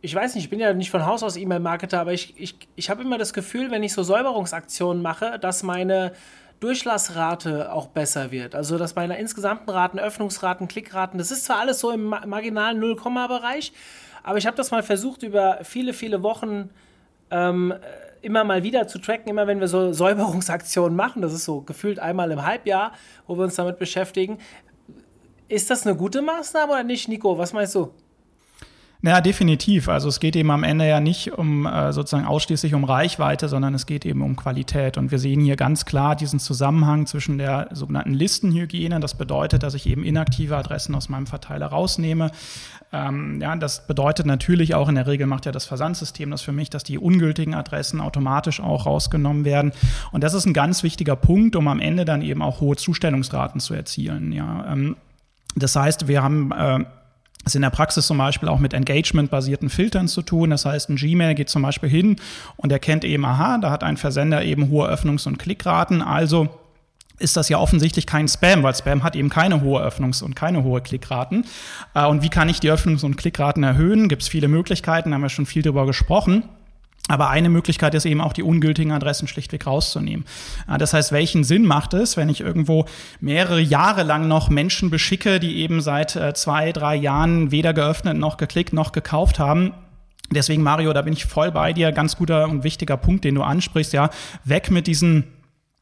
ich weiß nicht, ich bin ja nicht von Haus aus E-Mail-Marketer, aber ich, ich, ich habe immer das Gefühl, wenn ich so Säuberungsaktionen mache, dass meine Durchlassrate auch besser wird. Also dass meine insgesamten Raten, Öffnungsraten, Klickraten, das ist zwar alles so im marginalen 0-Bereich, aber ich habe das mal versucht über viele, viele Wochen ähm, immer mal wieder zu tracken, immer wenn wir so Säuberungsaktionen machen, das ist so gefühlt einmal im Halbjahr, wo wir uns damit beschäftigen. Ist das eine gute Maßnahme oder nicht, Nico? Was meinst du? Naja, definitiv. Also es geht eben am Ende ja nicht um äh, sozusagen ausschließlich um Reichweite, sondern es geht eben um Qualität. Und wir sehen hier ganz klar diesen Zusammenhang zwischen der sogenannten Listenhygiene. Das bedeutet, dass ich eben inaktive Adressen aus meinem Verteiler rausnehme. Ähm, ja, das bedeutet natürlich auch in der Regel macht ja das Versandsystem das für mich, dass die ungültigen Adressen automatisch auch rausgenommen werden. Und das ist ein ganz wichtiger Punkt, um am Ende dann eben auch hohe Zustellungsraten zu erzielen. Ja, ähm, das heißt, wir haben äh, es in der Praxis zum Beispiel auch mit Engagement-basierten Filtern zu tun. Das heißt, ein Gmail geht zum Beispiel hin und erkennt eben, aha, da hat ein Versender eben hohe Öffnungs- und Klickraten. Also ist das ja offensichtlich kein Spam, weil Spam hat eben keine hohe Öffnungs- und keine hohe Klickraten. Äh, und wie kann ich die Öffnungs- und Klickraten erhöhen? Gibt es viele Möglichkeiten, haben wir schon viel drüber gesprochen. Aber eine Möglichkeit ist eben auch, die ungültigen Adressen schlichtweg rauszunehmen. Das heißt, welchen Sinn macht es, wenn ich irgendwo mehrere Jahre lang noch Menschen beschicke, die eben seit äh, zwei, drei Jahren weder geöffnet noch geklickt noch gekauft haben? Deswegen, Mario, da bin ich voll bei dir. Ganz guter und wichtiger Punkt, den du ansprichst. Ja, weg mit diesen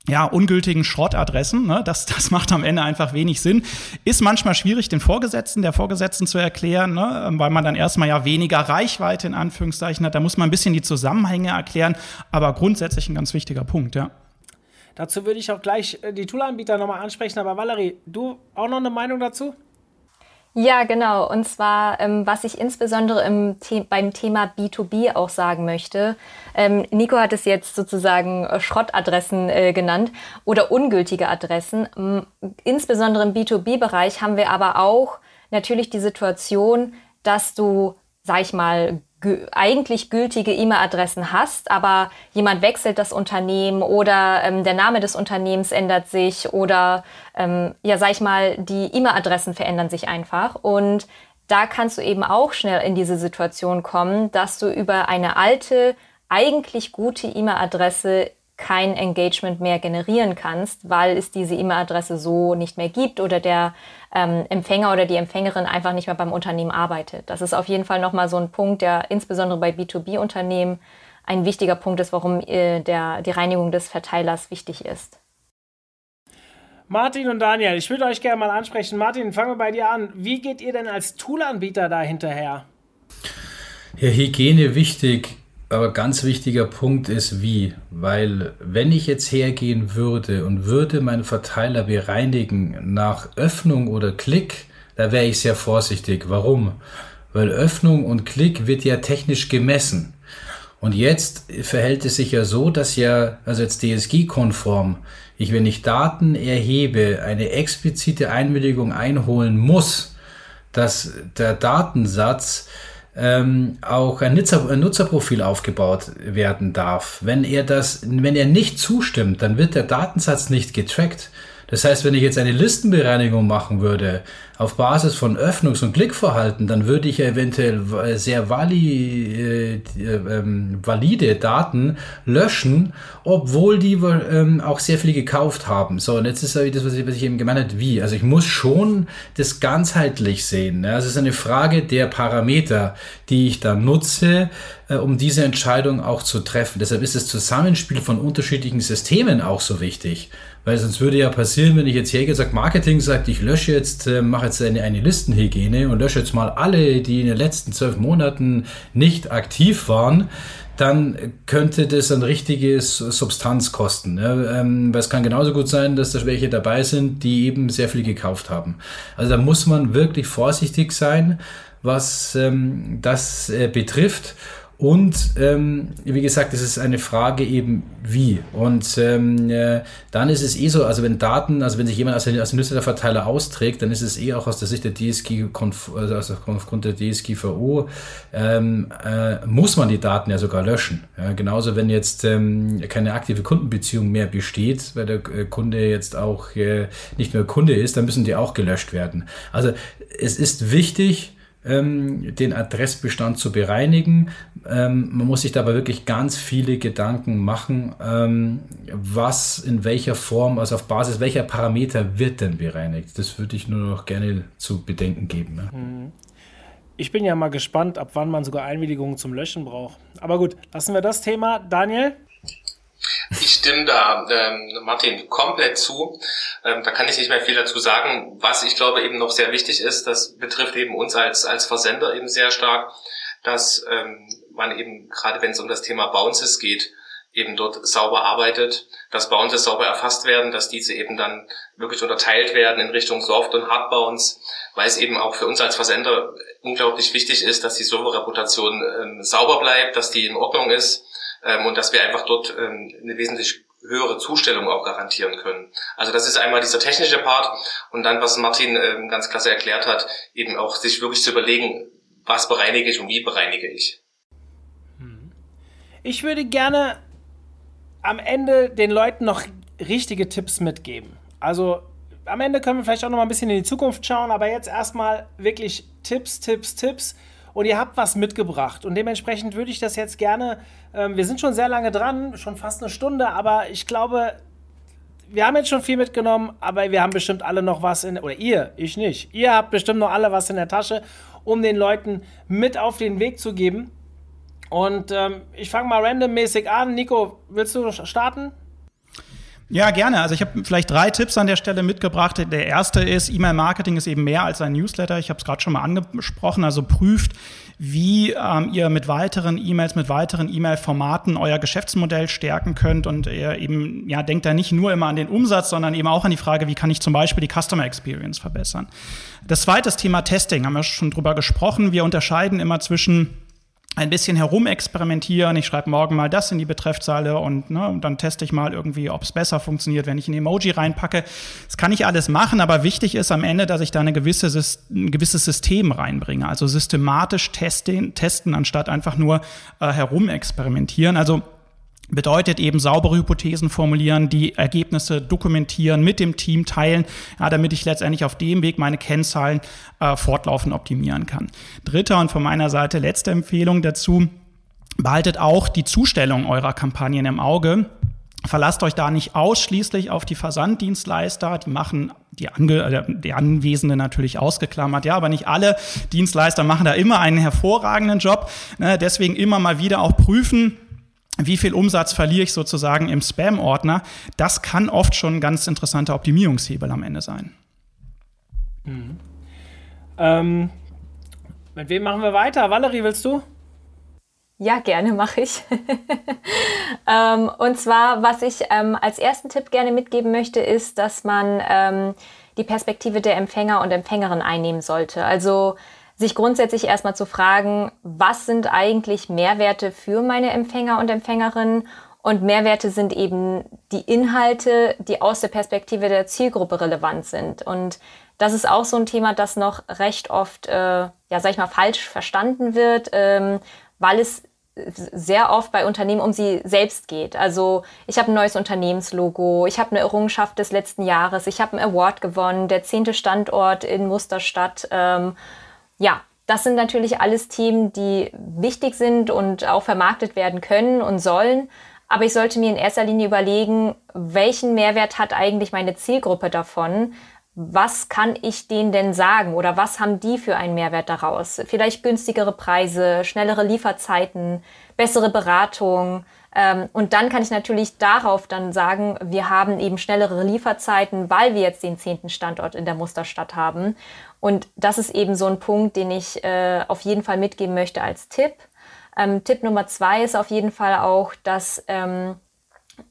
ja, ungültigen Schrottadressen. Ne? Das, das macht am Ende einfach wenig Sinn. Ist manchmal schwierig, den Vorgesetzten, der Vorgesetzten zu erklären, ne? weil man dann erstmal ja weniger Reichweite in Anführungszeichen hat. Da muss man ein bisschen die Zusammenhänge erklären, aber grundsätzlich ein ganz wichtiger Punkt, ja. Dazu würde ich auch gleich äh, die Toolanbieter nochmal ansprechen, aber Valerie, du auch noch eine Meinung dazu? Ja, genau. Und zwar, ähm, was ich insbesondere im The beim Thema B2B auch sagen möchte. Ähm, Nico hat es jetzt sozusagen äh, Schrottadressen äh, genannt oder ungültige Adressen. M insbesondere im B2B-Bereich haben wir aber auch natürlich die Situation, dass du, sag ich mal, eigentlich gültige E-Mail-Adressen hast, aber jemand wechselt das Unternehmen oder ähm, der Name des Unternehmens ändert sich oder ähm, ja, sag ich mal, die E-Mail-Adressen verändern sich einfach. Und da kannst du eben auch schnell in diese Situation kommen, dass du über eine alte, eigentlich gute E-Mail-Adresse kein Engagement mehr generieren kannst, weil es diese E-Mail-Adresse so nicht mehr gibt oder der ähm, Empfänger oder die Empfängerin einfach nicht mehr beim Unternehmen arbeitet. Das ist auf jeden Fall nochmal so ein Punkt, der insbesondere bei B2B-Unternehmen ein wichtiger Punkt ist, warum äh, der, die Reinigung des Verteilers wichtig ist. Martin und Daniel, ich würde euch gerne mal ansprechen. Martin, fangen wir bei dir an. Wie geht ihr denn als Toolanbieter da hinterher? Ja, Hygiene wichtig aber ganz wichtiger Punkt ist wie, weil wenn ich jetzt hergehen würde und würde meinen Verteiler bereinigen nach Öffnung oder Klick, da wäre ich sehr vorsichtig. Warum? Weil Öffnung und Klick wird ja technisch gemessen. Und jetzt verhält es sich ja so, dass ja, also jetzt DSG-konform, ich, wenn ich Daten erhebe, eine explizite Einwilligung einholen muss, dass der Datensatz ähm, auch ein, Nutzer, ein Nutzerprofil aufgebaut werden darf. Wenn er das, wenn er nicht zustimmt, dann wird der Datensatz nicht getrackt. Das heißt, wenn ich jetzt eine Listenbereinigung machen würde, auf Basis von Öffnungs- und Klickverhalten, dann würde ich eventuell sehr vali, äh, ähm, valide Daten löschen, obwohl die ähm, auch sehr viel gekauft haben. So, und jetzt ist das, was ich, was ich eben gemeint habe, wie. Also ich muss schon das ganzheitlich sehen. Ne? Also es ist eine Frage der Parameter, die ich da nutze, äh, um diese Entscheidung auch zu treffen. Deshalb ist das Zusammenspiel von unterschiedlichen Systemen auch so wichtig. Weil sonst würde ja passieren, wenn ich jetzt hergehe, sagt Marketing, sagt, ich lösche jetzt, äh, mache jetzt eine, eine Listenhygiene und lösche jetzt mal alle, die in den letzten zwölf Monaten nicht aktiv waren, dann könnte das ein richtiges Substanz kosten. Ne? Ähm, weil es kann genauso gut sein, dass da welche dabei sind, die eben sehr viel gekauft haben. Also da muss man wirklich vorsichtig sein, was ähm, das äh, betrifft. Und ähm, wie gesagt, es ist eine Frage eben wie. Und ähm, äh, dann ist es eh so, also wenn Daten, also wenn sich jemand als, als Newsletterverteiler austrägt, dann ist es eh auch aus der Sicht der DSG, also aufgrund der DSGVO, ähm, äh, muss man die Daten ja sogar löschen. Ja, genauso wenn jetzt ähm, keine aktive Kundenbeziehung mehr besteht, weil der äh, Kunde jetzt auch äh, nicht mehr Kunde ist, dann müssen die auch gelöscht werden. Also es ist wichtig, ähm, den Adressbestand zu bereinigen. Ähm, man muss sich dabei wirklich ganz viele Gedanken machen, ähm, was in welcher Form, also auf Basis welcher Parameter wird denn bereinigt. Das würde ich nur noch gerne zu bedenken geben. Ne? Ich bin ja mal gespannt, ab wann man sogar Einwilligungen zum Löschen braucht. Aber gut, lassen wir das Thema. Daniel? Ich stimme da ähm, Martin komplett zu. Ähm, da kann ich nicht mehr viel dazu sagen. Was ich glaube eben noch sehr wichtig ist, das betrifft eben uns als, als Versender eben sehr stark, dass ähm, man eben, gerade wenn es um das Thema Bounces geht, eben dort sauber arbeitet, dass Bounces sauber erfasst werden, dass diese eben dann wirklich unterteilt werden in Richtung Soft- und Hard-Bounce, weil es eben auch für uns als Versender unglaublich wichtig ist, dass die Serverreputation ähm, sauber bleibt, dass die in Ordnung ist ähm, und dass wir einfach dort ähm, eine wesentlich höhere Zustellung auch garantieren können. Also das ist einmal dieser technische Part und dann, was Martin ähm, ganz klasse erklärt hat, eben auch sich wirklich zu überlegen, was bereinige ich und wie bereinige ich. Ich würde gerne am Ende den Leuten noch richtige Tipps mitgeben. Also am Ende können wir vielleicht auch noch mal ein bisschen in die Zukunft schauen, aber jetzt erstmal wirklich Tipps, Tipps, Tipps und ihr habt was mitgebracht. Und dementsprechend würde ich das jetzt gerne, ähm, wir sind schon sehr lange dran, schon fast eine Stunde, aber ich glaube, wir haben jetzt schon viel mitgenommen, aber wir haben bestimmt alle noch was in, oder ihr, ich nicht, ihr habt bestimmt noch alle was in der Tasche, um den Leuten mit auf den Weg zu geben. Und ähm, ich fange mal randommäßig an. Nico, willst du starten? Ja, gerne. Also ich habe vielleicht drei Tipps an der Stelle mitgebracht. Der erste ist, E-Mail-Marketing ist eben mehr als ein Newsletter. Ich habe es gerade schon mal angesprochen. Also prüft, wie ähm, ihr mit weiteren E-Mails, mit weiteren E-Mail-Formaten euer Geschäftsmodell stärken könnt. Und ihr eben, ja, denkt da nicht nur immer an den Umsatz, sondern eben auch an die Frage, wie kann ich zum Beispiel die Customer Experience verbessern. Das zweite ist Thema Testing, haben wir schon drüber gesprochen. Wir unterscheiden immer zwischen ein bisschen herumexperimentieren. Ich schreibe morgen mal das in die Betreffzeile und, ne, und dann teste ich mal irgendwie, ob es besser funktioniert, wenn ich ein Emoji reinpacke. Das kann ich alles machen, aber wichtig ist am Ende, dass ich da eine gewisse, ein gewisses System reinbringe. Also systematisch testen, testen anstatt einfach nur äh, herumexperimentieren. Also Bedeutet eben saubere Hypothesen formulieren, die Ergebnisse dokumentieren, mit dem Team teilen, ja, damit ich letztendlich auf dem Weg meine Kennzahlen äh, fortlaufend optimieren kann. Dritter und von meiner Seite letzte Empfehlung dazu, behaltet auch die Zustellung eurer Kampagnen im Auge. Verlasst euch da nicht ausschließlich auf die Versanddienstleister, die machen die, Ange äh, die Anwesenden natürlich ausgeklammert, ja, aber nicht alle Dienstleister machen da immer einen hervorragenden Job. Ne, deswegen immer mal wieder auch prüfen, wie viel Umsatz verliere ich sozusagen im Spam-Ordner, das kann oft schon ein ganz interessanter Optimierungshebel am Ende sein. Mhm. Ähm, mit wem machen wir weiter? Valerie, willst du? Ja, gerne mache ich. ähm, und zwar, was ich ähm, als ersten Tipp gerne mitgeben möchte, ist, dass man ähm, die Perspektive der Empfänger und Empfängerin einnehmen sollte. Also sich grundsätzlich erstmal zu fragen, was sind eigentlich Mehrwerte für meine Empfänger und Empfängerinnen und Mehrwerte sind eben die Inhalte, die aus der Perspektive der Zielgruppe relevant sind. Und das ist auch so ein Thema, das noch recht oft, äh, ja, sag ich mal, falsch verstanden wird, ähm, weil es sehr oft bei Unternehmen um sie selbst geht. Also ich habe ein neues Unternehmenslogo, ich habe eine Errungenschaft des letzten Jahres, ich habe einen Award gewonnen, der zehnte Standort in Musterstadt. Ähm, ja, das sind natürlich alles Themen, die wichtig sind und auch vermarktet werden können und sollen. Aber ich sollte mir in erster Linie überlegen, welchen Mehrwert hat eigentlich meine Zielgruppe davon? was kann ich denen denn sagen oder was haben die für einen Mehrwert daraus? Vielleicht günstigere Preise, schnellere Lieferzeiten, bessere Beratung. Ähm, und dann kann ich natürlich darauf dann sagen, wir haben eben schnellere Lieferzeiten, weil wir jetzt den zehnten Standort in der Musterstadt haben. Und das ist eben so ein Punkt, den ich äh, auf jeden Fall mitgeben möchte als Tipp. Ähm, Tipp Nummer zwei ist auf jeden Fall auch, dass ähm,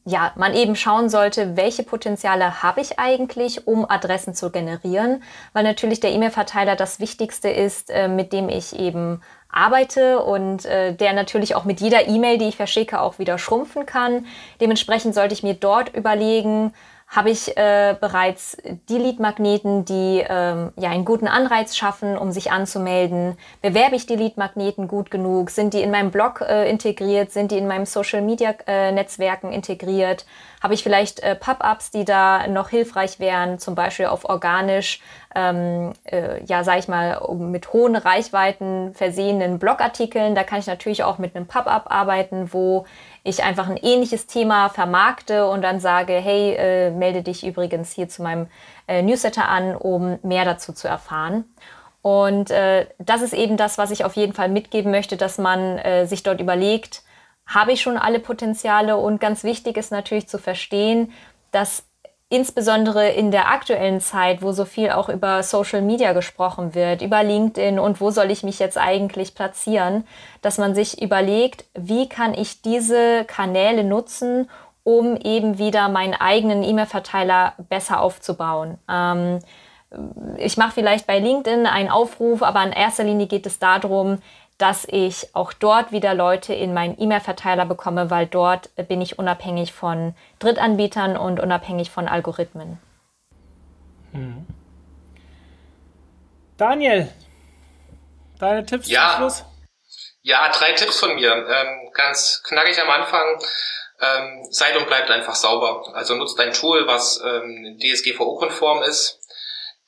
ja, man eben schauen sollte, welche Potenziale habe ich eigentlich, um Adressen zu generieren, weil natürlich der E-Mail-Verteiler das Wichtigste ist, äh, mit dem ich eben arbeite und äh, der natürlich auch mit jeder E-Mail, die ich verschicke, auch wieder schrumpfen kann. Dementsprechend sollte ich mir dort überlegen, habe ich äh, bereits die Lead-Magneten, die ähm, ja einen guten Anreiz schaffen, um sich anzumelden? Bewerbe ich die Lead-Magneten gut genug? Sind die in meinem Blog äh, integriert? Sind die in meinem Social-Media-Netzwerken äh, integriert? Habe ich vielleicht äh, Pop-ups, die da noch hilfreich wären, zum Beispiel auf organisch, ähm, äh, ja, sag ich mal, mit hohen Reichweiten versehenen Blogartikeln? Da kann ich natürlich auch mit einem Pop-up arbeiten, wo ich einfach ein ähnliches Thema vermarkte und dann sage, hey, äh, melde dich übrigens hier zu meinem äh, Newsletter an, um mehr dazu zu erfahren. Und äh, das ist eben das, was ich auf jeden Fall mitgeben möchte, dass man äh, sich dort überlegt, habe ich schon alle Potenziale? Und ganz wichtig ist natürlich zu verstehen, dass insbesondere in der aktuellen Zeit, wo so viel auch über Social Media gesprochen wird, über LinkedIn und wo soll ich mich jetzt eigentlich platzieren, dass man sich überlegt, wie kann ich diese Kanäle nutzen, um eben wieder meinen eigenen E-Mail-Verteiler besser aufzubauen. Ähm, ich mache vielleicht bei LinkedIn einen Aufruf, aber in erster Linie geht es darum, dass ich auch dort wieder Leute in meinen E-Mail-Verteiler bekomme, weil dort bin ich unabhängig von Drittanbietern und unabhängig von Algorithmen. Hm. Daniel, deine Tipps ja. zum Schluss? Ja, drei Tipps von mir. Ähm, ganz knackig am Anfang. Ähm, seid und bleibt einfach sauber. Also nutzt ein Tool, was ähm, DSGVO-konform ist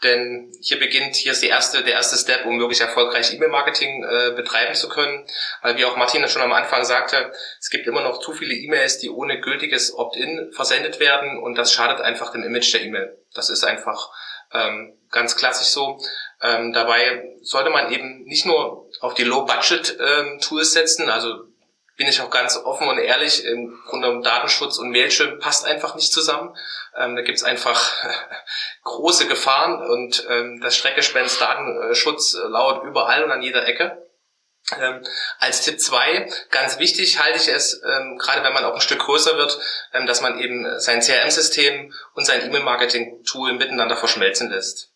denn hier beginnt, hier ist die erste, der erste Step, um wirklich erfolgreich E-Mail-Marketing äh, betreiben zu können. Weil wie auch Martina schon am Anfang sagte, es gibt immer noch zu viele E-Mails, die ohne gültiges Opt-in versendet werden und das schadet einfach dem Image der E-Mail. Das ist einfach ähm, ganz klassisch so. Ähm, dabei sollte man eben nicht nur auf die Low-Budget-Tools ähm, setzen, also bin ich auch ganz offen und ehrlich, im Grunde um Datenschutz und Mailchimp passt einfach nicht zusammen. Ähm, da gibt's einfach große Gefahren und ähm, das Schreckgespenst Datenschutz lauert überall und an jeder Ecke. Ähm, als Tipp zwei ganz wichtig halte ich es, ähm, gerade wenn man auch ein Stück größer wird, ähm, dass man eben sein CRM-System und sein E-Mail-Marketing-Tool miteinander verschmelzen lässt.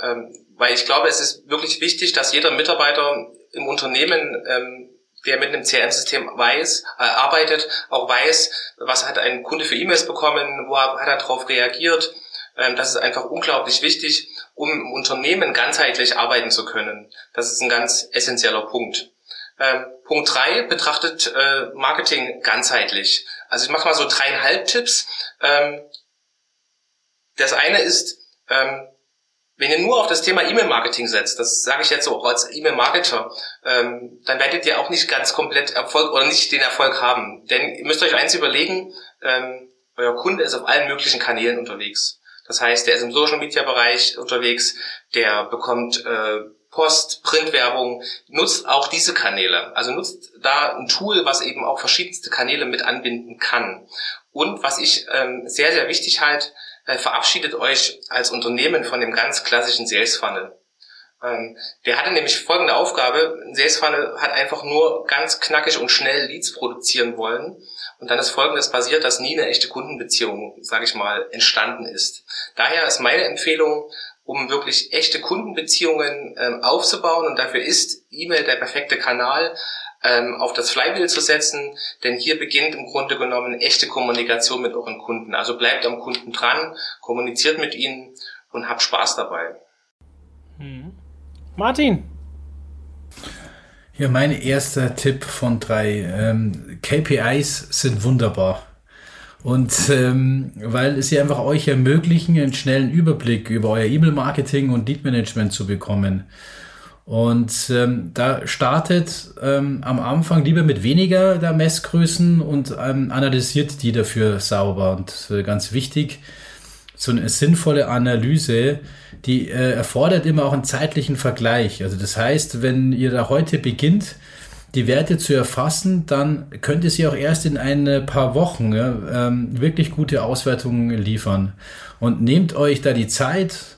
Ähm, weil ich glaube, es ist wirklich wichtig, dass jeder Mitarbeiter im Unternehmen der mit einem CRM-System weiß, äh, arbeitet, auch weiß, was hat ein Kunde für E-Mails bekommen, wo hat er darauf reagiert. Ähm, das ist einfach unglaublich wichtig, um im Unternehmen ganzheitlich arbeiten zu können. Das ist ein ganz essentieller Punkt. Ähm, Punkt drei betrachtet äh, Marketing ganzheitlich. Also ich mache mal so dreieinhalb Tipps. Ähm, das eine ist, ähm, wenn ihr nur auf das Thema E-Mail-Marketing setzt, das sage ich jetzt auch als E-Mail-Marketer, ähm, dann werdet ihr auch nicht ganz komplett Erfolg oder nicht den Erfolg haben. Denn ihr müsst euch eins überlegen, ähm, euer Kunde ist auf allen möglichen Kanälen unterwegs. Das heißt, der ist im Social-Media-Bereich unterwegs, der bekommt äh, Post, Printwerbung, nutzt auch diese Kanäle. Also nutzt da ein Tool, was eben auch verschiedenste Kanäle mit anbinden kann. Und was ich ähm, sehr, sehr wichtig halte, äh, verabschiedet euch als Unternehmen von dem ganz klassischen Sales Funnel. Ähm, der hatte nämlich folgende Aufgabe. Ein Sales-Funnel hat einfach nur ganz knackig und schnell Leads produzieren wollen. Und dann ist Folgendes passiert, dass nie eine echte Kundenbeziehung, sage ich mal, entstanden ist. Daher ist meine Empfehlung, um wirklich echte Kundenbeziehungen ähm, aufzubauen, und dafür ist E-Mail der perfekte Kanal, ähm, auf das Flywheel zu setzen, denn hier beginnt im Grunde genommen echte Kommunikation mit euren Kunden. Also bleibt am Kunden dran, kommuniziert mit ihnen und habt Spaß dabei. Hm. Martin. Ja, mein erster Tipp von drei. Ähm, KPIs sind wunderbar. Und ähm, weil sie einfach euch ermöglichen, einen schnellen Überblick über euer E-Mail-Marketing und Lead-Management zu bekommen. Und ähm, da startet ähm, am Anfang lieber mit weniger der Messgrößen und ähm, analysiert die dafür sauber. Und äh, ganz wichtig, so eine sinnvolle Analyse, die äh, erfordert immer auch einen zeitlichen Vergleich. Also das heißt, wenn ihr da heute beginnt, die Werte zu erfassen, dann könnt ihr sie auch erst in ein paar Wochen ja, ähm, wirklich gute Auswertungen liefern. Und nehmt euch da die Zeit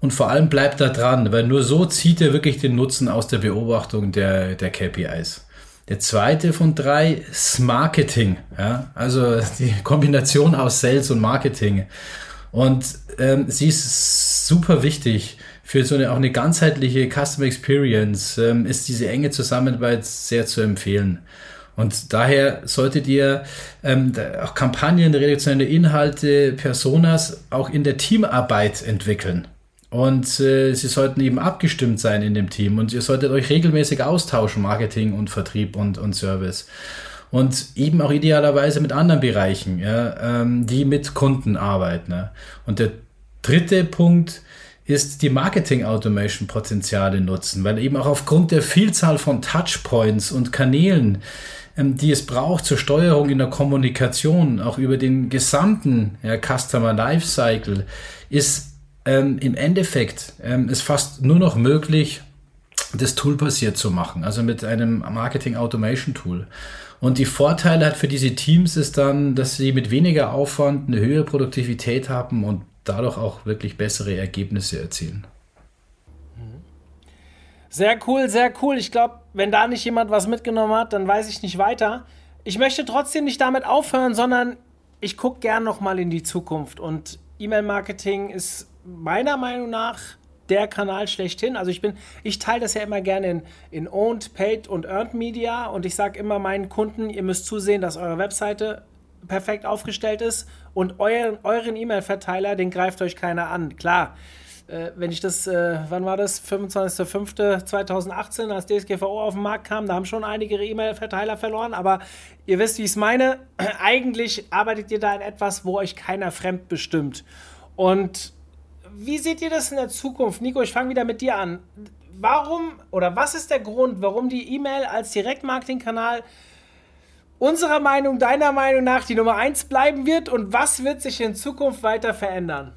und vor allem bleibt da dran, weil nur so zieht ihr wirklich den Nutzen aus der Beobachtung der, der KPIs. Der zweite von drei ist Marketing. Ja? Also die Kombination aus Sales und Marketing. Und ähm, sie ist super wichtig für so eine auch eine ganzheitliche Customer Experience. Ähm, ist diese enge Zusammenarbeit sehr zu empfehlen. Und daher solltet ihr ähm, auch Kampagnen, redaktionelle Inhalte, Personas auch in der Teamarbeit entwickeln. Und äh, sie sollten eben abgestimmt sein in dem Team und ihr solltet euch regelmäßig austauschen, Marketing und Vertrieb und, und Service und eben auch idealerweise mit anderen Bereichen, ja, ähm, die mit Kunden arbeiten. Ne? Und der dritte Punkt ist die Marketing-Automation-Potenziale nutzen, weil eben auch aufgrund der Vielzahl von Touchpoints und Kanälen, ähm, die es braucht zur Steuerung in der Kommunikation, auch über den gesamten ja, Customer Lifecycle, ist ähm, im Endeffekt ähm, ist fast nur noch möglich, das Tool basiert zu machen, also mit einem Marketing Automation Tool. Und die Vorteile hat für diese Teams ist dann, dass sie mit weniger Aufwand eine höhere Produktivität haben und dadurch auch wirklich bessere Ergebnisse erzielen. Sehr cool, sehr cool. Ich glaube, wenn da nicht jemand was mitgenommen hat, dann weiß ich nicht weiter. Ich möchte trotzdem nicht damit aufhören, sondern ich gucke gern noch mal in die Zukunft. Und E-Mail-Marketing ist meiner Meinung nach der Kanal schlechthin. Also ich bin, ich teile das ja immer gerne in, in Owned, Paid und Earned Media und ich sage immer meinen Kunden, ihr müsst zusehen, dass eure Webseite perfekt aufgestellt ist und euren, euren E-Mail-Verteiler, den greift euch keiner an. Klar, äh, wenn ich das, äh, wann war das? 25.05.2018, als DSGVO auf den Markt kam, da haben schon einige E-Mail-Verteiler verloren, aber ihr wisst, wie ich es meine. Eigentlich arbeitet ihr da in etwas, wo euch keiner fremd bestimmt. Und wie seht ihr das in der Zukunft? Nico, ich fange wieder mit dir an. Warum oder was ist der Grund, warum die E-Mail als Direktmarketing-Kanal unserer Meinung, deiner Meinung nach die Nummer 1 bleiben wird und was wird sich in Zukunft weiter verändern?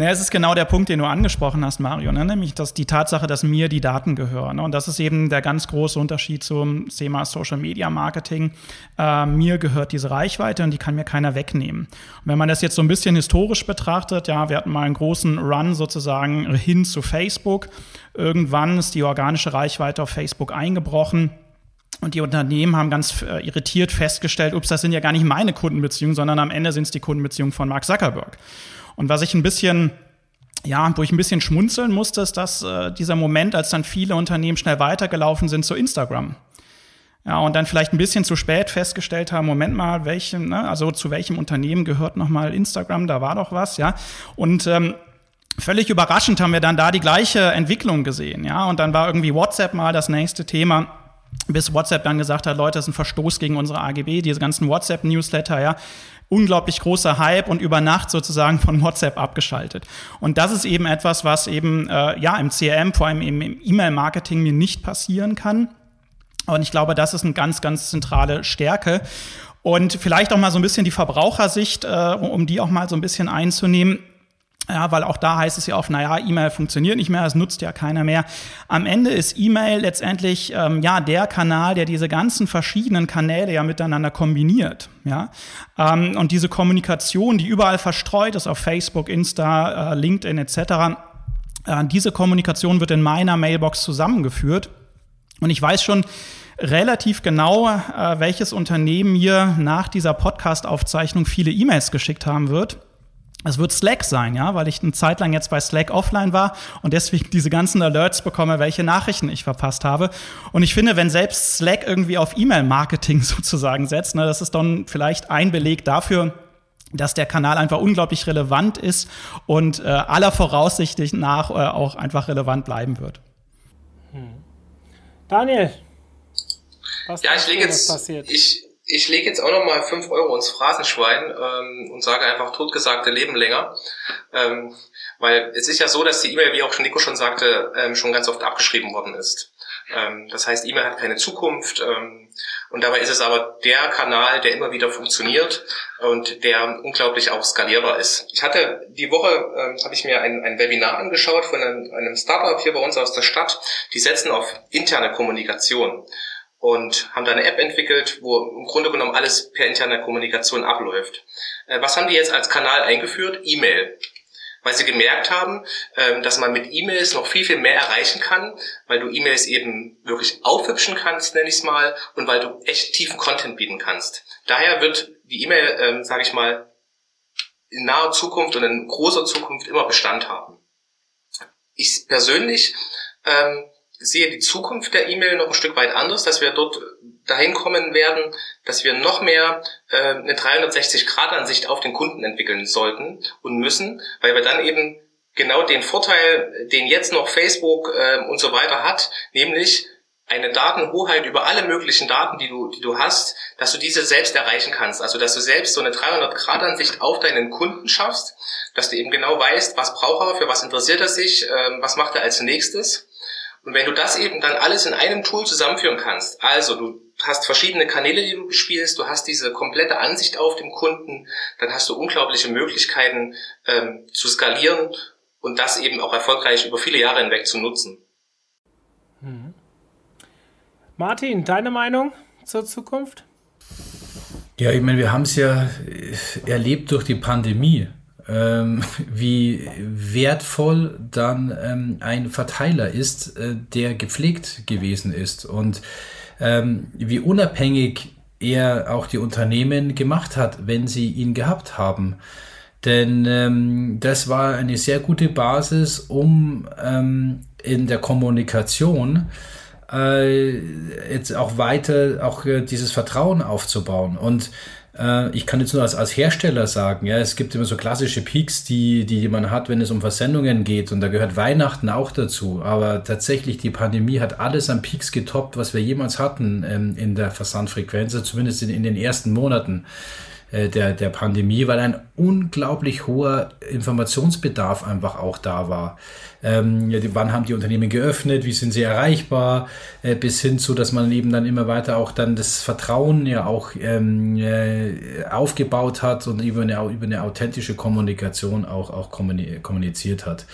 Naja, es ist genau der Punkt, den du angesprochen hast, Mario, ne? nämlich dass die Tatsache, dass mir die Daten gehören. Ne? Und das ist eben der ganz große Unterschied zum Thema Social Media Marketing. Äh, mir gehört diese Reichweite und die kann mir keiner wegnehmen. Und wenn man das jetzt so ein bisschen historisch betrachtet, ja, wir hatten mal einen großen Run sozusagen hin zu Facebook. Irgendwann ist die organische Reichweite auf Facebook eingebrochen. Und die Unternehmen haben ganz äh, irritiert festgestellt, ups, das sind ja gar nicht meine Kundenbeziehungen, sondern am Ende sind es die Kundenbeziehungen von Mark Zuckerberg. Und was ich ein bisschen ja, wo ich ein bisschen schmunzeln musste, ist, dass äh, dieser Moment, als dann viele Unternehmen schnell weitergelaufen sind zu Instagram. Ja, und dann vielleicht ein bisschen zu spät festgestellt haben, Moment mal, welchem, ne, also zu welchem Unternehmen gehört nochmal Instagram, da war doch was, ja. Und ähm, völlig überraschend haben wir dann da die gleiche Entwicklung gesehen, ja. Und dann war irgendwie WhatsApp mal das nächste Thema bis WhatsApp dann gesagt hat, Leute, das ist ein Verstoß gegen unsere AGB, diese ganzen WhatsApp-Newsletter, ja, unglaublich großer Hype und über Nacht sozusagen von WhatsApp abgeschaltet. Und das ist eben etwas, was eben äh, ja im CRM, vor allem im, im E-Mail-Marketing mir nicht passieren kann. Und ich glaube, das ist eine ganz, ganz zentrale Stärke. Und vielleicht auch mal so ein bisschen die Verbrauchersicht, äh, um die auch mal so ein bisschen einzunehmen. Ja, weil auch da heißt es ja oft, naja, E-Mail funktioniert nicht mehr, es nutzt ja keiner mehr. Am Ende ist E-Mail letztendlich ähm, ja der Kanal, der diese ganzen verschiedenen Kanäle ja miteinander kombiniert. Ja, ähm, und diese Kommunikation, die überall verstreut ist auf Facebook, Insta, äh, LinkedIn etc Äh, diese Kommunikation wird in meiner Mailbox zusammengeführt. Und ich weiß schon relativ genau, äh, welches Unternehmen mir nach dieser Podcast-Aufzeichnung viele E-Mails geschickt haben wird. Es wird Slack sein, ja, weil ich eine Zeit lang jetzt bei Slack offline war und deswegen diese ganzen Alerts bekomme, welche Nachrichten ich verpasst habe. Und ich finde, wenn selbst Slack irgendwie auf E-Mail-Marketing sozusagen setzt, ne, das ist dann vielleicht ein Beleg dafür, dass der Kanal einfach unglaublich relevant ist und äh, aller Voraussicht nach äh, auch einfach relevant bleiben wird. Hm. Daniel, was ja, ich lege jetzt, ich, ich lege jetzt auch nochmal 5 Euro ins Phrasenschwein ähm, und sage einfach, totgesagte leben länger. Ähm, weil es ist ja so, dass die E-Mail, wie auch schon Nico schon sagte, ähm, schon ganz oft abgeschrieben worden ist. Ähm, das heißt, E-Mail hat keine Zukunft. Ähm, und dabei ist es aber der Kanal, der immer wieder funktioniert und der unglaublich auch skalierbar ist. Ich hatte die Woche, ähm, habe ich mir ein, ein Webinar angeschaut von einem, einem Startup hier bei uns aus der Stadt. Die setzen auf interne Kommunikation und haben da eine App entwickelt, wo im Grunde genommen alles per interne Kommunikation abläuft. Äh, was haben die jetzt als Kanal eingeführt? E-Mail weil sie gemerkt haben, ähm, dass man mit E-Mails noch viel, viel mehr erreichen kann, weil du E-Mails eben wirklich aufhübschen kannst, nenne ich es mal, und weil du echt tiefen Content bieten kannst. Daher wird die E-Mail, ähm, sage ich mal, in naher Zukunft und in großer Zukunft immer Bestand haben. Ich persönlich ähm, sehe die Zukunft der E-Mail noch ein Stück weit anders, dass wir dort dahin kommen werden, dass wir noch mehr äh, eine 360-Grad-Ansicht auf den Kunden entwickeln sollten und müssen, weil wir dann eben genau den Vorteil, den jetzt noch Facebook äh, und so weiter hat, nämlich eine Datenhoheit über alle möglichen Daten, die du, die du hast, dass du diese selbst erreichen kannst. Also, dass du selbst so eine 300-Grad-Ansicht auf deinen Kunden schaffst, dass du eben genau weißt, was braucht er, für was interessiert er sich, äh, was macht er als nächstes. Und wenn du das eben dann alles in einem Tool zusammenführen kannst, also du hast verschiedene Kanäle, die du bespielst, du hast diese komplette Ansicht auf dem Kunden, dann hast du unglaubliche Möglichkeiten ähm, zu skalieren und das eben auch erfolgreich über viele Jahre hinweg zu nutzen. Mhm. Martin, deine Meinung zur Zukunft? Ja, ich meine, wir haben es ja erlebt durch die Pandemie, ähm, wie wertvoll dann ähm, ein Verteiler ist, äh, der gepflegt gewesen ist. Und ähm, wie unabhängig er auch die Unternehmen gemacht hat, wenn sie ihn gehabt haben. Denn ähm, das war eine sehr gute Basis, um ähm, in der Kommunikation äh, jetzt auch weiter auch äh, dieses Vertrauen aufzubauen. Und ich kann jetzt nur als, als Hersteller sagen, ja, es gibt immer so klassische Peaks, die, die man hat, wenn es um Versendungen geht und da gehört Weihnachten auch dazu. Aber tatsächlich, die Pandemie hat alles an Peaks getoppt, was wir jemals hatten ähm, in der Versandfrequenz, also zumindest in, in den ersten Monaten. Äh, der, der Pandemie, weil ein unglaublich hoher Informationsbedarf einfach auch da war. Ähm, wann haben die Unternehmen geöffnet, wie sind sie erreichbar, äh, bis hin zu, dass man eben dann immer weiter auch dann das Vertrauen ja auch ähm, äh, aufgebaut hat und über eine, über eine authentische Kommunikation auch, auch kommuniziert hat.